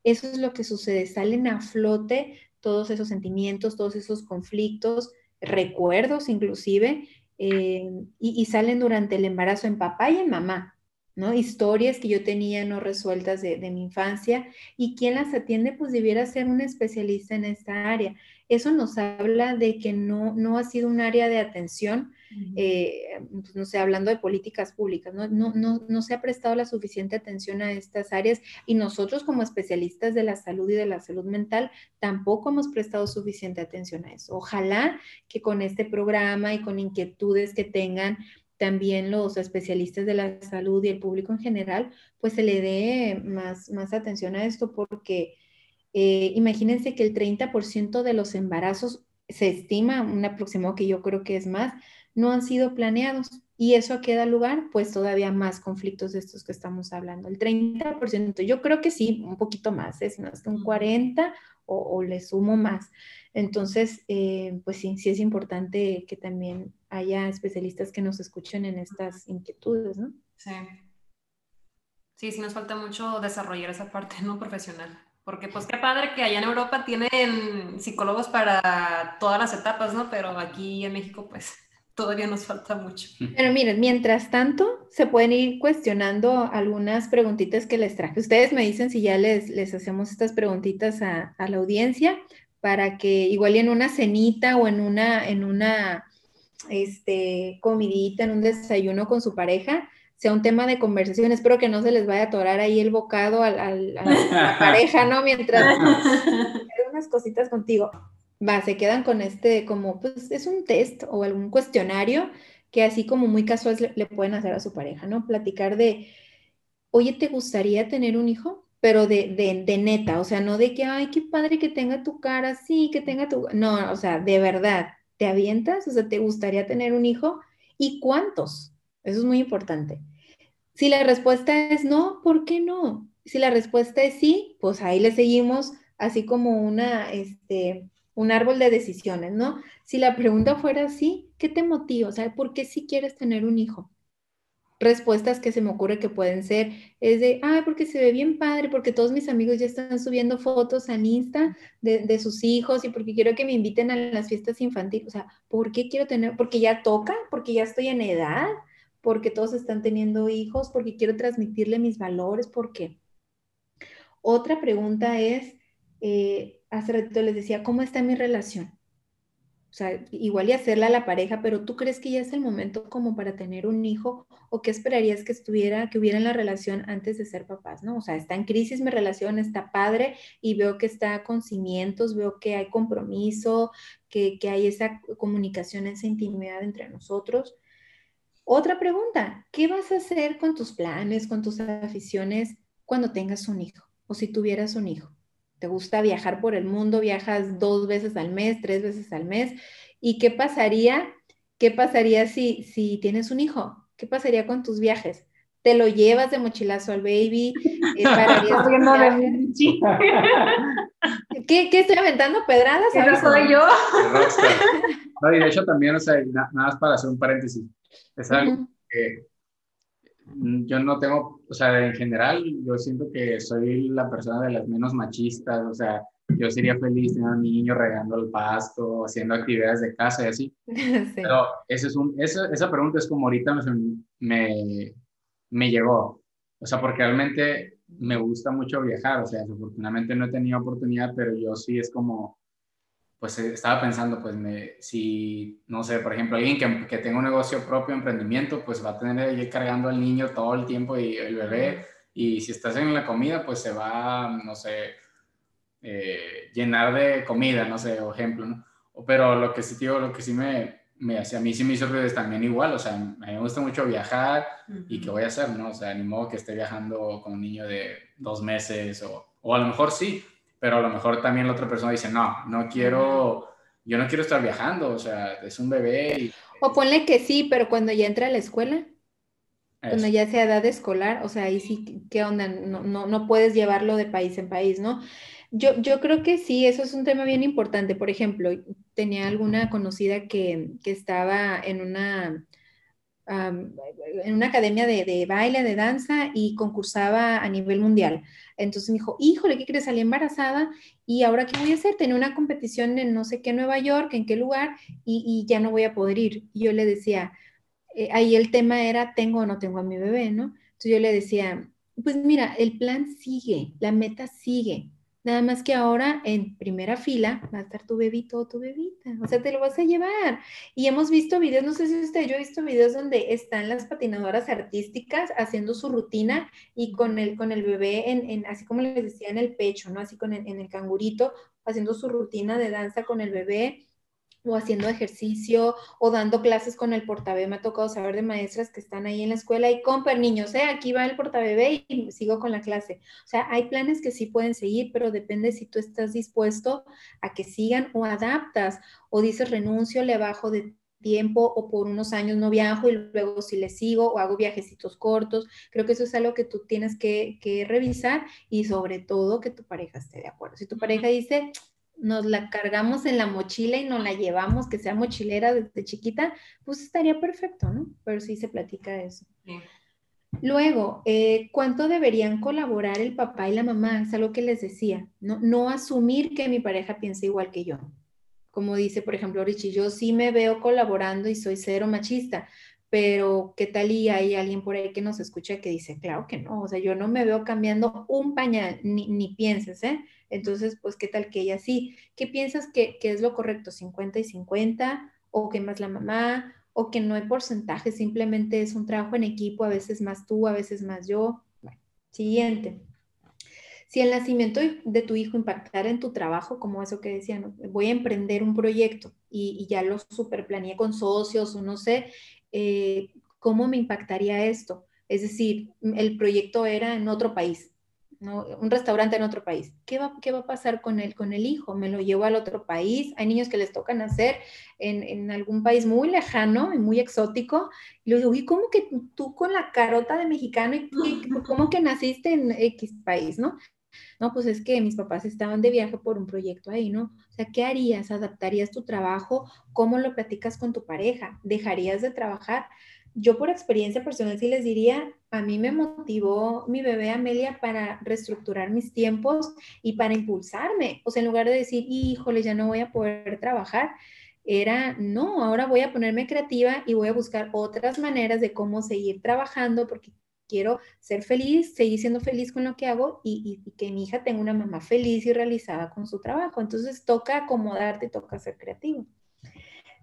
Eso es lo que sucede, salen a flote todos esos sentimientos, todos esos conflictos, recuerdos inclusive, eh, y, salen durante el embarazo en papá y en mamá, ¿no? Historias que yo tenía no resueltas de, mi infancia y quien las atiende pues debiera ser un especialista en esta área eso nos habla de que no, no ha sido un área de atención, eh, pues, no sé, hablando de políticas públicas, ¿no? No, no, se ha prestado la suficiente atención a estas áreas y nosotros como especialistas de la salud y de la salud mental tampoco hemos prestado suficiente atención a eso. Ojalá que con este programa y con inquietudes que tengan también los especialistas de la salud y el público en general, pues se le dé más, más atención a esto porque eh, imagínense que el 30% de los embarazos, se estima, un aproximado que yo creo que es más, no han sido planeados. Y eso queda lugar, pues todavía más conflictos de estos que estamos hablando. El 30%, yo creo que sí, un poquito más, es más un 40% o, le sumo más. Entonces, eh, pues sí, sí es importante que también haya especialistas que nos escuchen en estas inquietudes, ¿no? Sí. Sí, sí nos falta mucho desarrollar esa parte no profesional. Porque pues qué padre que allá en Europa tienen psicólogos para todas las etapas, ¿no? Pero aquí en México pues todavía nos falta mucho. Pero miren, mientras tanto, se pueden ir cuestionando algunas preguntitas que les traje. Ustedes me dicen si ya les, les hacemos estas preguntitas a, a la audiencia para que igual en una cenita o en una, en una este, comidita, en un desayuno con su pareja, sea un tema de conversación. Espero que no se les vaya a atorar ahí el bocado a la [laughs] pareja, ¿no? Mientras unas cositas contigo. Va, se quedan con este, como, pues es un test o algún cuestionario que así como muy casual le, pueden hacer a su pareja, ¿no? Platicar de, oye, ¿te gustaría tener un hijo? Pero de, de, de neta, o sea, no de que, ay, qué padre que tenga tu cara, sí, que tenga tu... No, o sea, de verdad, ¿te avientas? O sea, ¿te gustaría tener un hijo? ¿Y cuántos? Eso es muy importante. Si la respuesta es no, ¿por qué no? Si la respuesta es sí, pues ahí le seguimos así como una, este, un árbol de decisiones, ¿no? Si la pregunta fuera sí, ¿qué te motiva? O sea, ¿por qué sí quieres tener un hijo? respuestas que se me ocurre que pueden ser es de, ay, porque se ve bien padre, porque todos mis amigos ya están subiendo fotos en Insta de, de, sus hijos y porque quiero que me inviten a las fiestas infantiles. O sea, ¿por qué quiero tener? Porque ya toca, porque ya estoy en edad, porque todos están teniendo hijos, porque quiero transmitirle mis valores, ¿por qué? Otra pregunta es, eh, hace rato les decía, ¿cómo está mi relación? O sea, igual y hacerla a la pareja, pero ¿tú crees que ya es el momento como para tener un hijo o qué esperarías que estuviera, que hubiera en la relación antes de ser papás, ¿no? O sea, está en crisis mi relación, está padre y veo que está con cimientos, veo que hay compromiso, que, que hay esa comunicación, esa intimidad entre nosotros. Otra pregunta, ¿qué vas a hacer con tus planes, con tus aficiones cuando tengas un hijo o si tuvieras un hijo? Te gusta viajar por el mundo, viajas dos veces al mes, tres veces al mes. ¿Y qué pasaría? ¿Qué pasaría si, si tienes un hijo? ¿Qué pasaría con tus viajes? ¿Te lo llevas de mochilazo al baby? [laughs] Eh, [laughs] ¿Qué, ¿Qué estoy aventando pedradas? Eso soy yo. [laughs] No, y de hecho también, o sea, nada más para hacer un paréntesis, es algo que yo no tengo, o sea, en general, yo siento que soy la persona de las menos machistas, o sea, yo sería feliz teniendo a mi niño regando el pasto, haciendo actividades de casa y así. [laughs] Pero ese es un, esa, esa pregunta es como ahorita me, me llegó, o sea, porque realmente me gusta mucho viajar, o sea, desafortunadamente no he tenido oportunidad, pero yo sí es como, pues eh, estaba pensando, pues me, si, no sé, por ejemplo, alguien que, que tenga un negocio propio, emprendimiento, pues va a tener ahí cargando al niño todo el tiempo y el bebé, y si estás en la comida, pues se va, no sé, eh, llenar de comida, no sé, o ejemplo, ¿no? Pero lo que sí, digo, lo que sí me, me hace, a mí sí me hizo también igual, o sea, me gusta mucho viajar y qué voy a hacer, ¿no? O sea, ni modo que esté viajando con un niño de dos meses o, o a lo mejor sí, pero a lo mejor también la otra persona dice, no, no quiero, yo no quiero estar viajando, o sea, es un bebé. Y... O ponle que sí, pero cuando ya entra a la escuela, cuando ya sea edad escolar, o sea, ahí sí, ¿qué onda? No, no, no puedes llevarlo de país en país, ¿no? Yo, yo creo que sí, eso es un tema bien importante. Por ejemplo, tenía alguna conocida que, que estaba en una en una academia de, baile, de danza y concursaba a nivel mundial. Entonces me dijo, híjole, ¿qué crees? Salí embarazada y ahora qué voy a hacer? Tenía una competición en no sé qué Nueva York, en qué lugar y, ya no voy a poder ir. Y yo le decía, eh, ahí el tema era, ¿tengo o no tengo a mi bebé? ¿no? Entonces yo le decía, pues mira, el plan sigue, la meta sigue. Nada más que ahora en primera fila va a estar tu bebito o tu bebita. O sea, te lo vas a llevar. Y hemos visto videos, no sé si usted, yo he visto videos donde están las patinadoras artísticas haciendo su rutina y con el, con el bebé, en, así como les decía, en el pecho, ¿no? Así con en el cangurito, haciendo su rutina de danza con el bebé o haciendo ejercicio o dando clases con el portabebé. Me ha tocado saber de maestras que están ahí en la escuela y comper niños, ¿eh? aquí va el portabebé y sigo con la clase. O sea, hay planes que sí pueden seguir, pero depende si tú estás dispuesto a que sigan o adaptas o dices renuncio, le bajo de tiempo o por unos años no viajo y luego si le sigo o hago viajecitos cortos. Creo que eso es algo que tú tienes que, que revisar y sobre todo que tu pareja esté de acuerdo. Si tu pareja dice, nos la cargamos en la mochila y nos la llevamos, que sea mochilera desde chiquita, pues estaría perfecto, ¿no? Pero sí se platica eso. Luego, eh, ¿cuánto deberían colaborar el papá y la mamá? Es algo que les decía, ¿no? No asumir que mi pareja piense igual que yo. Como dice, por ejemplo, Richie, yo sí me veo colaborando y soy cero machista, pero ¿qué tal y hay alguien por ahí que nos escucha que dice, claro que no, o sea, yo no me veo cambiando un pañal, ni, ni pienses, ¿eh? Entonces, pues, ¿qué tal que ella sí? ¿Qué piensas que, es lo correcto? ¿50 y 50? ¿O que más la mamá? ¿O que no hay porcentaje? Simplemente es un trabajo en equipo, a veces más tú, a veces más yo. Siguiente. Si el nacimiento de tu hijo impactara en tu trabajo, como eso que decía, voy a emprender un proyecto y, y ya lo superplaneé con socios o no sé, eh, ¿cómo me impactaría esto? Es decir, el proyecto era en otro país, ¿no? un restaurante en otro país. ¿Qué va, ¿Qué va a pasar con el, con el hijo? ¿Me lo llevo al otro país? Hay niños que les toca nacer en, en algún país muy lejano y muy exótico. Y le digo, ¿y cómo que tú con la carota de mexicano y [laughs] cómo que naciste en X país, no? No, pues es que mis papás estaban de viaje por un proyecto ahí, ¿no? O sea, ¿qué harías? ¿Adaptarías tu trabajo? ¿Cómo lo platicas con tu pareja? ¿Dejarías de trabajar? yo por experiencia personal sí les diría, a mí me motivó mi bebé Amelia para reestructurar mis tiempos y para impulsarme. O sea, en lugar de decir, híjole, ya no voy a poder trabajar, era, no, ahora voy a ponerme creativa y voy a buscar otras maneras de cómo seguir trabajando porque quiero ser feliz, seguir siendo feliz con lo que hago y, que mi hija tenga una mamá feliz y realizada con su trabajo. Entonces toca acomodarte toca ser creativo.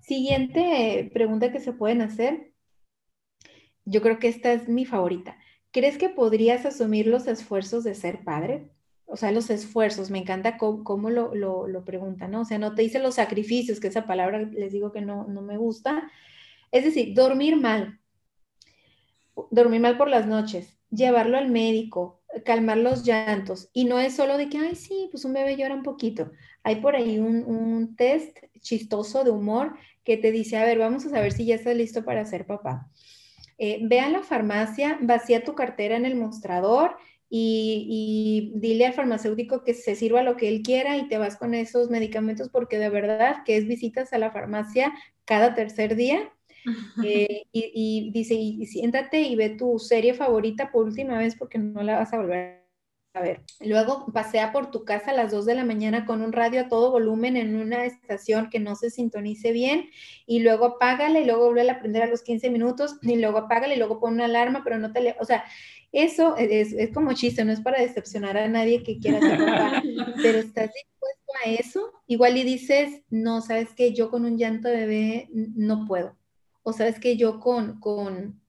Siguiente pregunta que se pueden hacer. Yo creo que esta es mi favorita. ¿Crees que podrías asumir los esfuerzos de ser padre? o sea, los esfuerzos, me encanta cómo, lo, lo, preguntan, ¿no? O sea, no te dice los sacrificios, que esa palabra les digo que no me gusta. Es decir, dormir mal, dormir mal por las noches, llevarlo al médico, calmar los llantos. Y no es solo de que, ay, sí, pues un bebé llora un poquito. Hay por ahí un, un test chistoso de humor que te dice, a ver, vamos a saber si ya estás listo para ser papá. Eh, ve a la farmacia, vacía tu cartera en el mostrador y, dile al farmacéutico que se sirva lo que él quiera y te vas con esos medicamentos porque de verdad que es visitas a la farmacia cada tercer día. Eh, [laughs] y, dice, y, siéntate y ve tu serie favorita por última vez porque no la vas a volver a ver. Luego pasea por tu casa a las 2 de la mañana con un radio a todo volumen en una estación que no se sintonice bien y luego apágala y luego vuelve a prender a los 15 minutos y luego apágala y luego pone una alarma, pero no te le... O sea, eso es, es, como chiste, no es para decepcionar a nadie que quiera ser papá, [laughs] pero estás dispuesto a eso. Igual y dices, no, sabes que yo con un llanto de bebé no puedo. O sabes que yo con, con,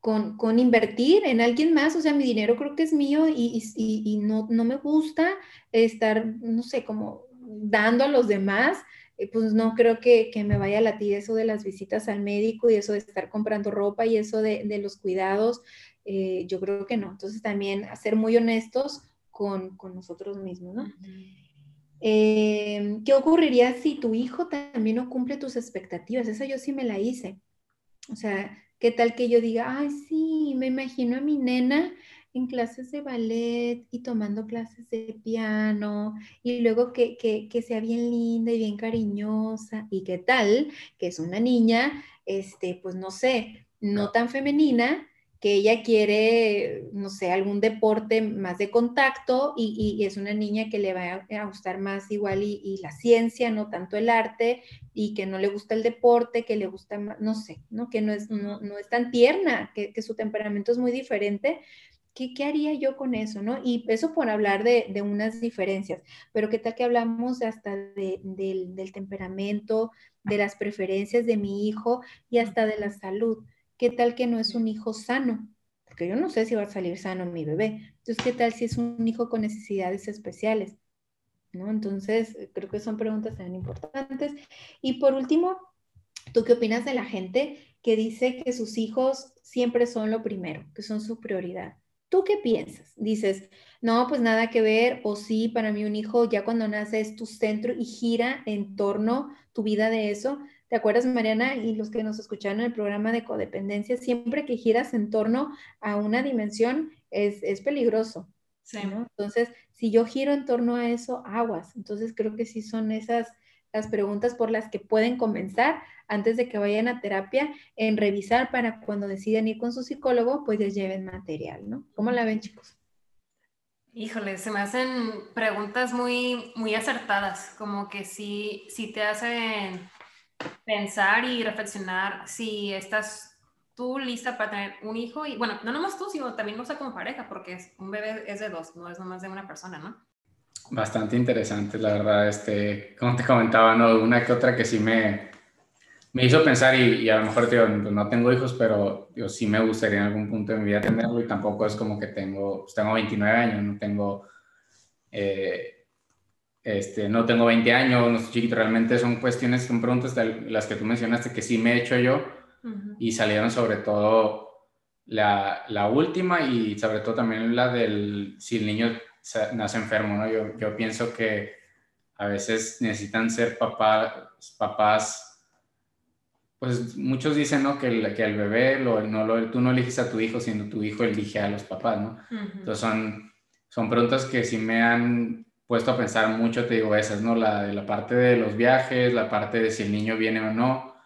con, con, invertir en alguien más, o sea, mi dinero creo que es mío y, y, no, no, me gusta estar, no sé, como dando a los demás, eh, pues no creo que, que, me vaya a latir eso de las visitas al médico y eso de estar comprando ropa y eso de, de los cuidados. Eh, yo creo que no. Entonces también ser muy honestos con, con nosotros mismos, ¿no? Eh, ¿Qué ocurriría si tu hijo también no cumple tus expectativas? Esa yo sí me la hice. O sea, ¿qué tal que yo diga, ay, sí, me imagino a mi nena en clases de ballet y tomando clases de piano y luego que, que, que, sea bien linda y bien cariñosa y qué tal que es una niña, este, pues no sé, no tan femenina, que ella quiere, no sé, algún deporte más de contacto y, es una niña que le va a, gustar más igual y, la ciencia, no tanto el arte, y que no le gusta el deporte, que le gusta más, no sé, ¿no? Que no es, no, es tan tierna, que, su temperamento es muy diferente. ¿Qué, ¿Qué, haría yo con eso, no? Y eso por hablar de, unas diferencias, pero ¿qué tal que hablamos hasta del, del temperamento, de las preferencias de mi hijo y hasta de la salud? ¿Qué tal que no es un hijo sano? Porque yo no sé si va a salir sano mi bebé. Entonces, ¿qué tal si es un hijo con necesidades especiales? ¿No? Entonces, creo que son preguntas tan importantes. Y por último, ¿tú qué opinas de la gente que dice que sus hijos siempre son lo primero, que son su prioridad? ¿Tú qué piensas? Dices, no, pues nada que ver, o sí, para mí un hijo ya cuando nace es tu centro y gira en torno tu vida de eso. ¿Te acuerdas, Mariana? Y los que nos escucharon en el programa de codependencia, siempre que giras en torno a una dimensión es, peligroso. Sí. Entonces, si yo giro en torno a eso, aguas. Entonces, creo que sí son esas las preguntas por las que pueden comenzar antes de que vayan a terapia en revisar para cuando deciden ir con su psicólogo, pues les lleven material, ¿no? ¿Cómo la ven, chicos? Híjole, se me hacen preguntas muy, muy acertadas, como que sí, sí te hacen pensar y reflexionar si estás tú lista para tener un hijo y bueno, no nomás tú, sino también no sé como pareja, porque es, un bebé es de dos, no es nomás de una persona, ¿no? Bastante interesante, la verdad, este, como te comentaba, ¿no? Una que otra que sí me, me hizo pensar y, a lo mejor, tío, no tengo hijos, pero yo sí me gustaría en algún punto de mi vida tenerlo y tampoco es como que tengo, pues tengo 29 años, no tengo... Eh, este, no tengo 20 años, no estoy chiquito, realmente son cuestiones, son preguntas las que tú mencionaste que sí me he hecho yo y salieron sobre todo la, la, última y sobre todo también la del si el niño nace enfermo, ¿no? Yo, yo pienso que a veces necesitan ser papá, papás, pues muchos dicen, ¿no? Que el, que el bebé, lo, no lo, tú no eliges a tu hijo, sino tu hijo elige a los papás, ¿no? Entonces son, son preguntas que sí me han puesto a pensar mucho, te digo, esas, ¿no? La la parte de los viajes, la parte de si el niño viene o no,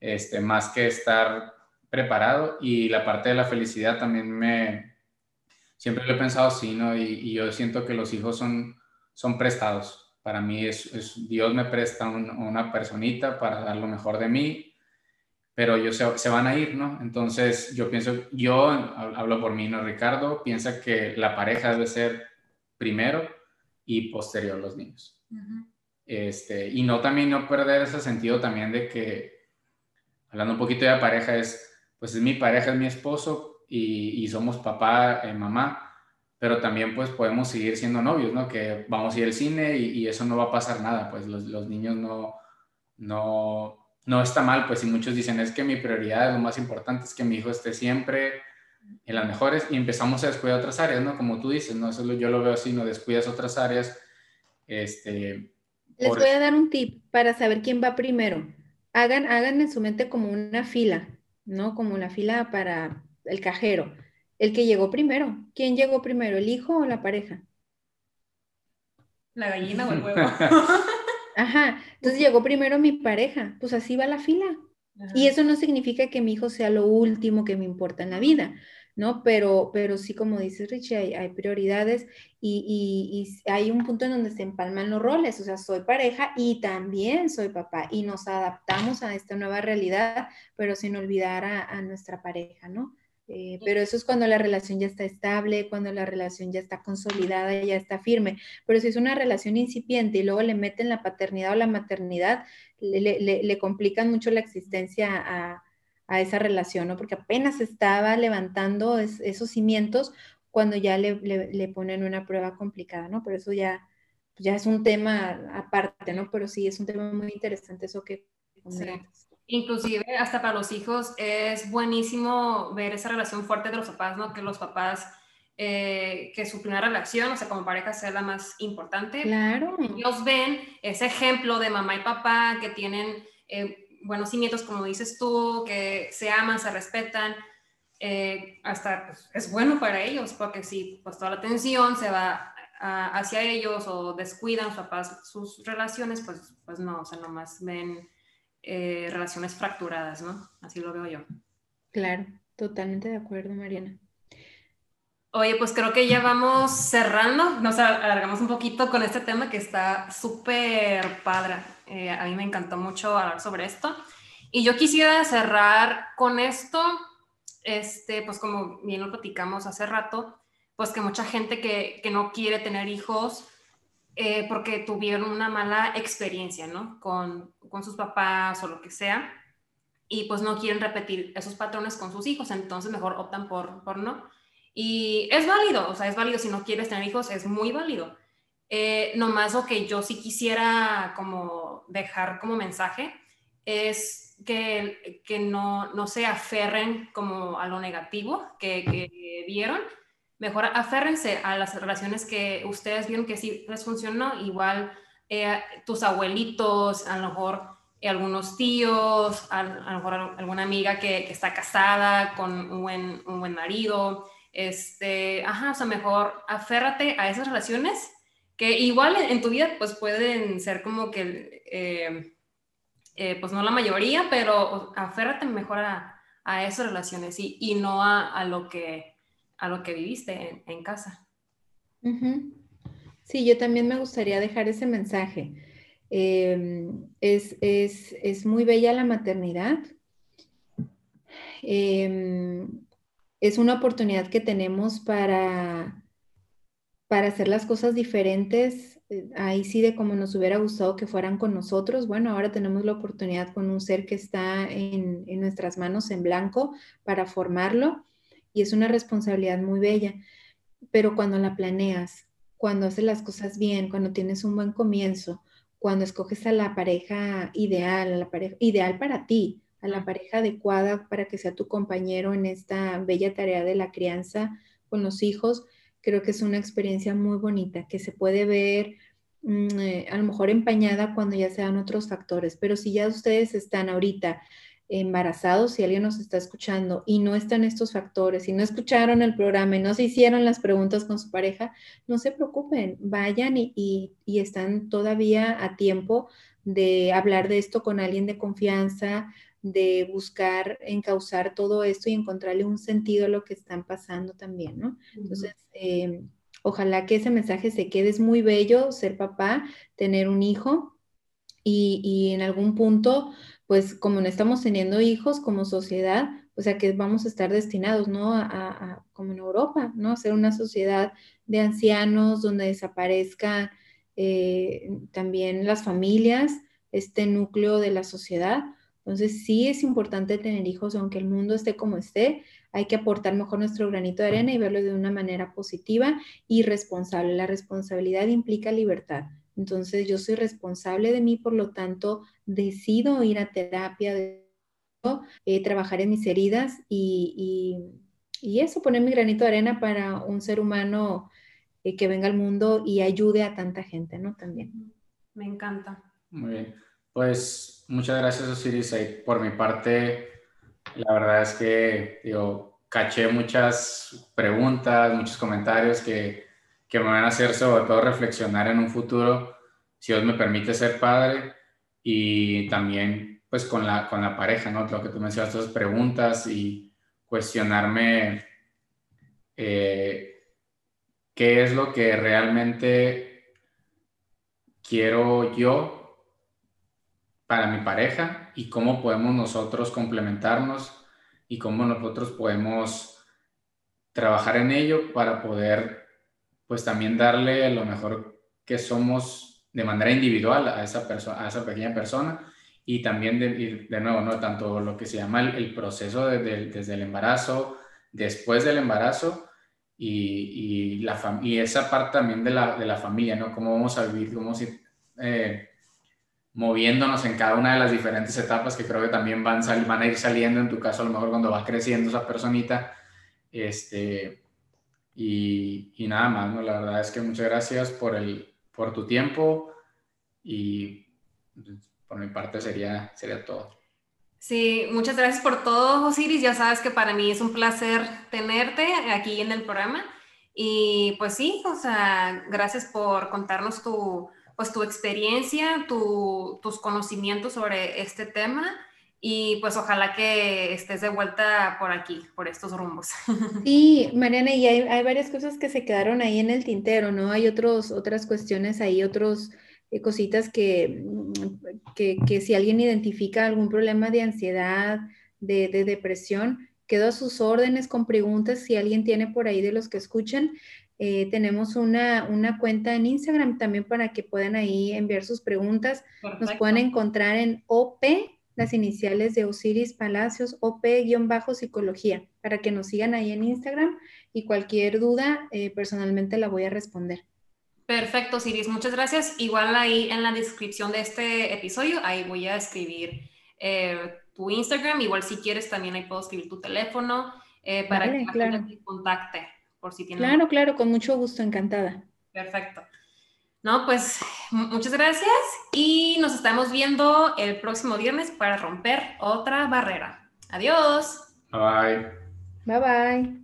este, más que estar preparado y la parte de la felicidad también me, siempre lo he pensado así, ¿no? Y, yo siento que los hijos son, son prestados. Para mí es, Dios me presta una personita para dar lo mejor de mí, pero ellos se, van a ir, ¿no? Entonces yo pienso, yo hablo por mí, ¿no? Ricardo piensa que la pareja debe ser primero y posterior los niños. este, y no también no perder ese sentido también de que, hablando un poquito de la pareja, es, pues es mi pareja, es mi esposo y, y somos papá y mamá, pero también pues podemos seguir siendo novios, ¿no? Que vamos a ir al cine y, y eso no va a pasar nada, pues los, los, niños no, no, no está mal, pues si muchos dicen es que mi prioridad, lo más importante es que mi hijo esté siempre en las mejores y empezamos a descuidar otras áreas, ¿no? Como tú dices, ¿no? Eso yo lo veo así, no descuidas otras áreas. Este, Les voy a dar un tip para saber quién va primero. Hagan, hagan en su mente como una fila, ¿no? Como una fila para el cajero. El que llegó primero. ¿Quién llegó primero, el hijo o la pareja? La gallina o el huevo. [laughs] [laughs] Ajá, entonces llegó primero mi pareja, pues así va la fila. Y eso no significa que mi hijo sea lo último que me importa en la vida, ¿no? Pero, pero sí, como dices Richie, hay, prioridades y, y, hay un punto en donde se empalman los roles, o sea, soy pareja y también soy papá y nos adaptamos a esta nueva realidad, pero sin olvidar a, a nuestra pareja, ¿no? Eh, pero eso es cuando la relación ya está estable, cuando la relación ya está consolidada, ya está firme. Pero si es una relación incipiente y luego le meten la paternidad o la maternidad, le, complican mucho la existencia a, esa relación, ¿no? Porque apenas estaba levantando esos cimientos cuando ya le, ponen una prueba complicada, ¿no? Por eso ya, ya es un tema aparte, ¿no? Pero sí, es un tema muy interesante eso que comentas. Inclusive hasta para los hijos es buenísimo ver esa relación fuerte de los papás, ¿no? Que los papás, eh, que su primera relación, o sea, como pareja sea la más importante. Claro. Ellos ven ese ejemplo de mamá y papá que tienen eh, buenos cimientos, como dices tú, que se aman, se respetan. Eh, hasta pues, es bueno para ellos, porque si pues toda la atención se va hacia ellos o descuidan los papás sus relaciones, pues, pues no, o sea, nomás ven eh, relaciones fracturadas, ¿no? Así lo veo yo. Claro, totalmente de acuerdo, Mariana. Oye, pues creo que ya vamos cerrando, nos alargamos un poquito con este tema que está súper padre. Eh, a mí me encantó mucho hablar sobre esto. Y yo quisiera cerrar con esto, este, pues como bien lo platicamos hace rato, pues que mucha gente que, que no quiere tener hijos, eh, porque tuvieron una mala experiencia, ¿no? Con, con sus papás o lo que sea, y pues no quieren repetir esos patrones con sus hijos, entonces mejor optan por, por no. Y es válido, o sea, es válido si no quieres tener hijos, es muy válido. Eh, nomás lo que yo sí quisiera como dejar como mensaje es que, que no, no se aferren como a lo negativo que, que vieron, mejor aférrense a las relaciones que ustedes vieron que sí les funcionó, igual eh, tus abuelitos, a lo mejor eh, algunos tíos, a, lo mejor alguna amiga que, está casada con un buen, un buen marido, este, ajá, o sea, mejor aférrate a esas relaciones que igual en, tu vida pues pueden ser como que, eh, pues no la mayoría, pero aférrate mejor a, a esas relaciones y, y no a, a lo que a lo que viviste en, casa. Sí, yo también me gustaría dejar ese mensaje. Em, es, muy bella la maternidad. Em, es una oportunidad que tenemos para, para hacer las cosas diferentes. Ahí sí de como nos hubiera gustado que fueran con nosotros. Bueno, ahora tenemos la oportunidad con un ser que está en, en nuestras manos en blanco para formarlo y es una responsabilidad muy bella, pero cuando la planeas, cuando haces las cosas bien, cuando tienes un buen comienzo, cuando escoges a la pareja ideal, a la pareja ideal para ti, a la pareja adecuada para que sea tu compañero en esta bella tarea de la crianza con los hijos, creo que es una experiencia muy bonita que se puede ver mm, eh, a lo mejor empañada cuando ya sean otros factores, pero si ya ustedes están ahorita embarazados, si alguien nos está escuchando y no están estos factores, y no escucharon el programa y no se hicieron las preguntas con su pareja, no se preocupen, vayan y, están todavía a tiempo de hablar de esto con alguien de confianza, de buscar encauzar todo esto y encontrarle un sentido a lo que están pasando también, ¿no? Entonces, eh, ojalá que ese mensaje se quede. Es muy bello ser papá, tener un hijo y, en algún punto, pues como no estamos teniendo hijos como sociedad, o sea que vamos a estar destinados, ¿no? A, como en Europa, ¿no? A ser una sociedad de ancianos donde desaparezcan eh, también las familias, este núcleo de la sociedad. Entonces sí es importante tener hijos, aunque el mundo esté como esté, hay que aportar mejor nuestro granito de arena y verlo de una manera positiva y responsable. La responsabilidad implica libertad. Entonces yo soy responsable de mí, por lo tanto decido ir a terapia, eh, trabajar en mis heridas y, eso, poner mi granito de arena para un ser humano eh, que venga al mundo y ayude a tanta gente, ¿no? También. Me encanta. Muy bien. Pues muchas gracias, Osiris. Por mi parte, la verdad es que yo caché muchas preguntas, muchos comentarios que, que me van a hacer sobre todo reflexionar en un futuro, si Dios me permite ser padre y también pues con la, con la pareja, ¿no? Lo que tú mencionas, todas preguntas y cuestionarme eh, qué es lo que realmente quiero yo para mi pareja y cómo podemos nosotros complementarnos y cómo nosotros podemos trabajar en ello para poder pues también darle lo mejor que somos de manera individual a esa persona a esa pequeña persona y también de, de nuevo no tanto lo que se llama el, proceso desde el embarazo después del embarazo y, y, la y esa parte también de la, de la familia no cómo vamos a vivir cómo si, eh, moviéndonos en cada una de las diferentes etapas que creo que también van, van a ir saliendo, en tu caso a lo mejor cuando va creciendo esa personita. Este, y, y nada más, ¿no? La verdad es que muchas gracias por, el, por tu tiempo y por mi parte sería, sería todo. Sí, muchas gracias por todo, Osiris. Ya sabes que para mí es un placer tenerte aquí en el programa. Y pues sí, o sea, gracias por contarnos tu, pues tu experiencia, tus conocimientos sobre este tema y pues ojalá que estés de vuelta por aquí, por estos rumbos. [laughs] Sí, Mariana, y hay, varias cosas que se quedaron ahí en el tintero, ¿no? Hay otros, otras cuestiones ahí, otros eh, cositas que, que, que, si alguien identifica algún problema de ansiedad, de, de depresión, quedo a sus órdenes con preguntas si alguien tiene por ahí de los que escuchan. Eh, tenemos una, cuenta en Instagram también para que puedan ahí enviar sus preguntas. Nos pueden encontrar en OP, las iniciales de Osiris Palacios, OP-psicología, para que nos sigan ahí en Instagram y cualquier duda eh, personalmente la voy a responder. Perfecto, Osiris, muchas gracias. Igual ahí en la descripción de este episodio, ahí voy a escribir eh, tu Instagram, igual si quieres también ahí puedo escribir tu teléfono para que la te contacte por si Claro, claro, con mucho gusto, encantada. Perfecto. No, pues muchas gracias y nos estamos viendo el próximo viernes para romper otra barrera. Adiós. Bye. Bye bye.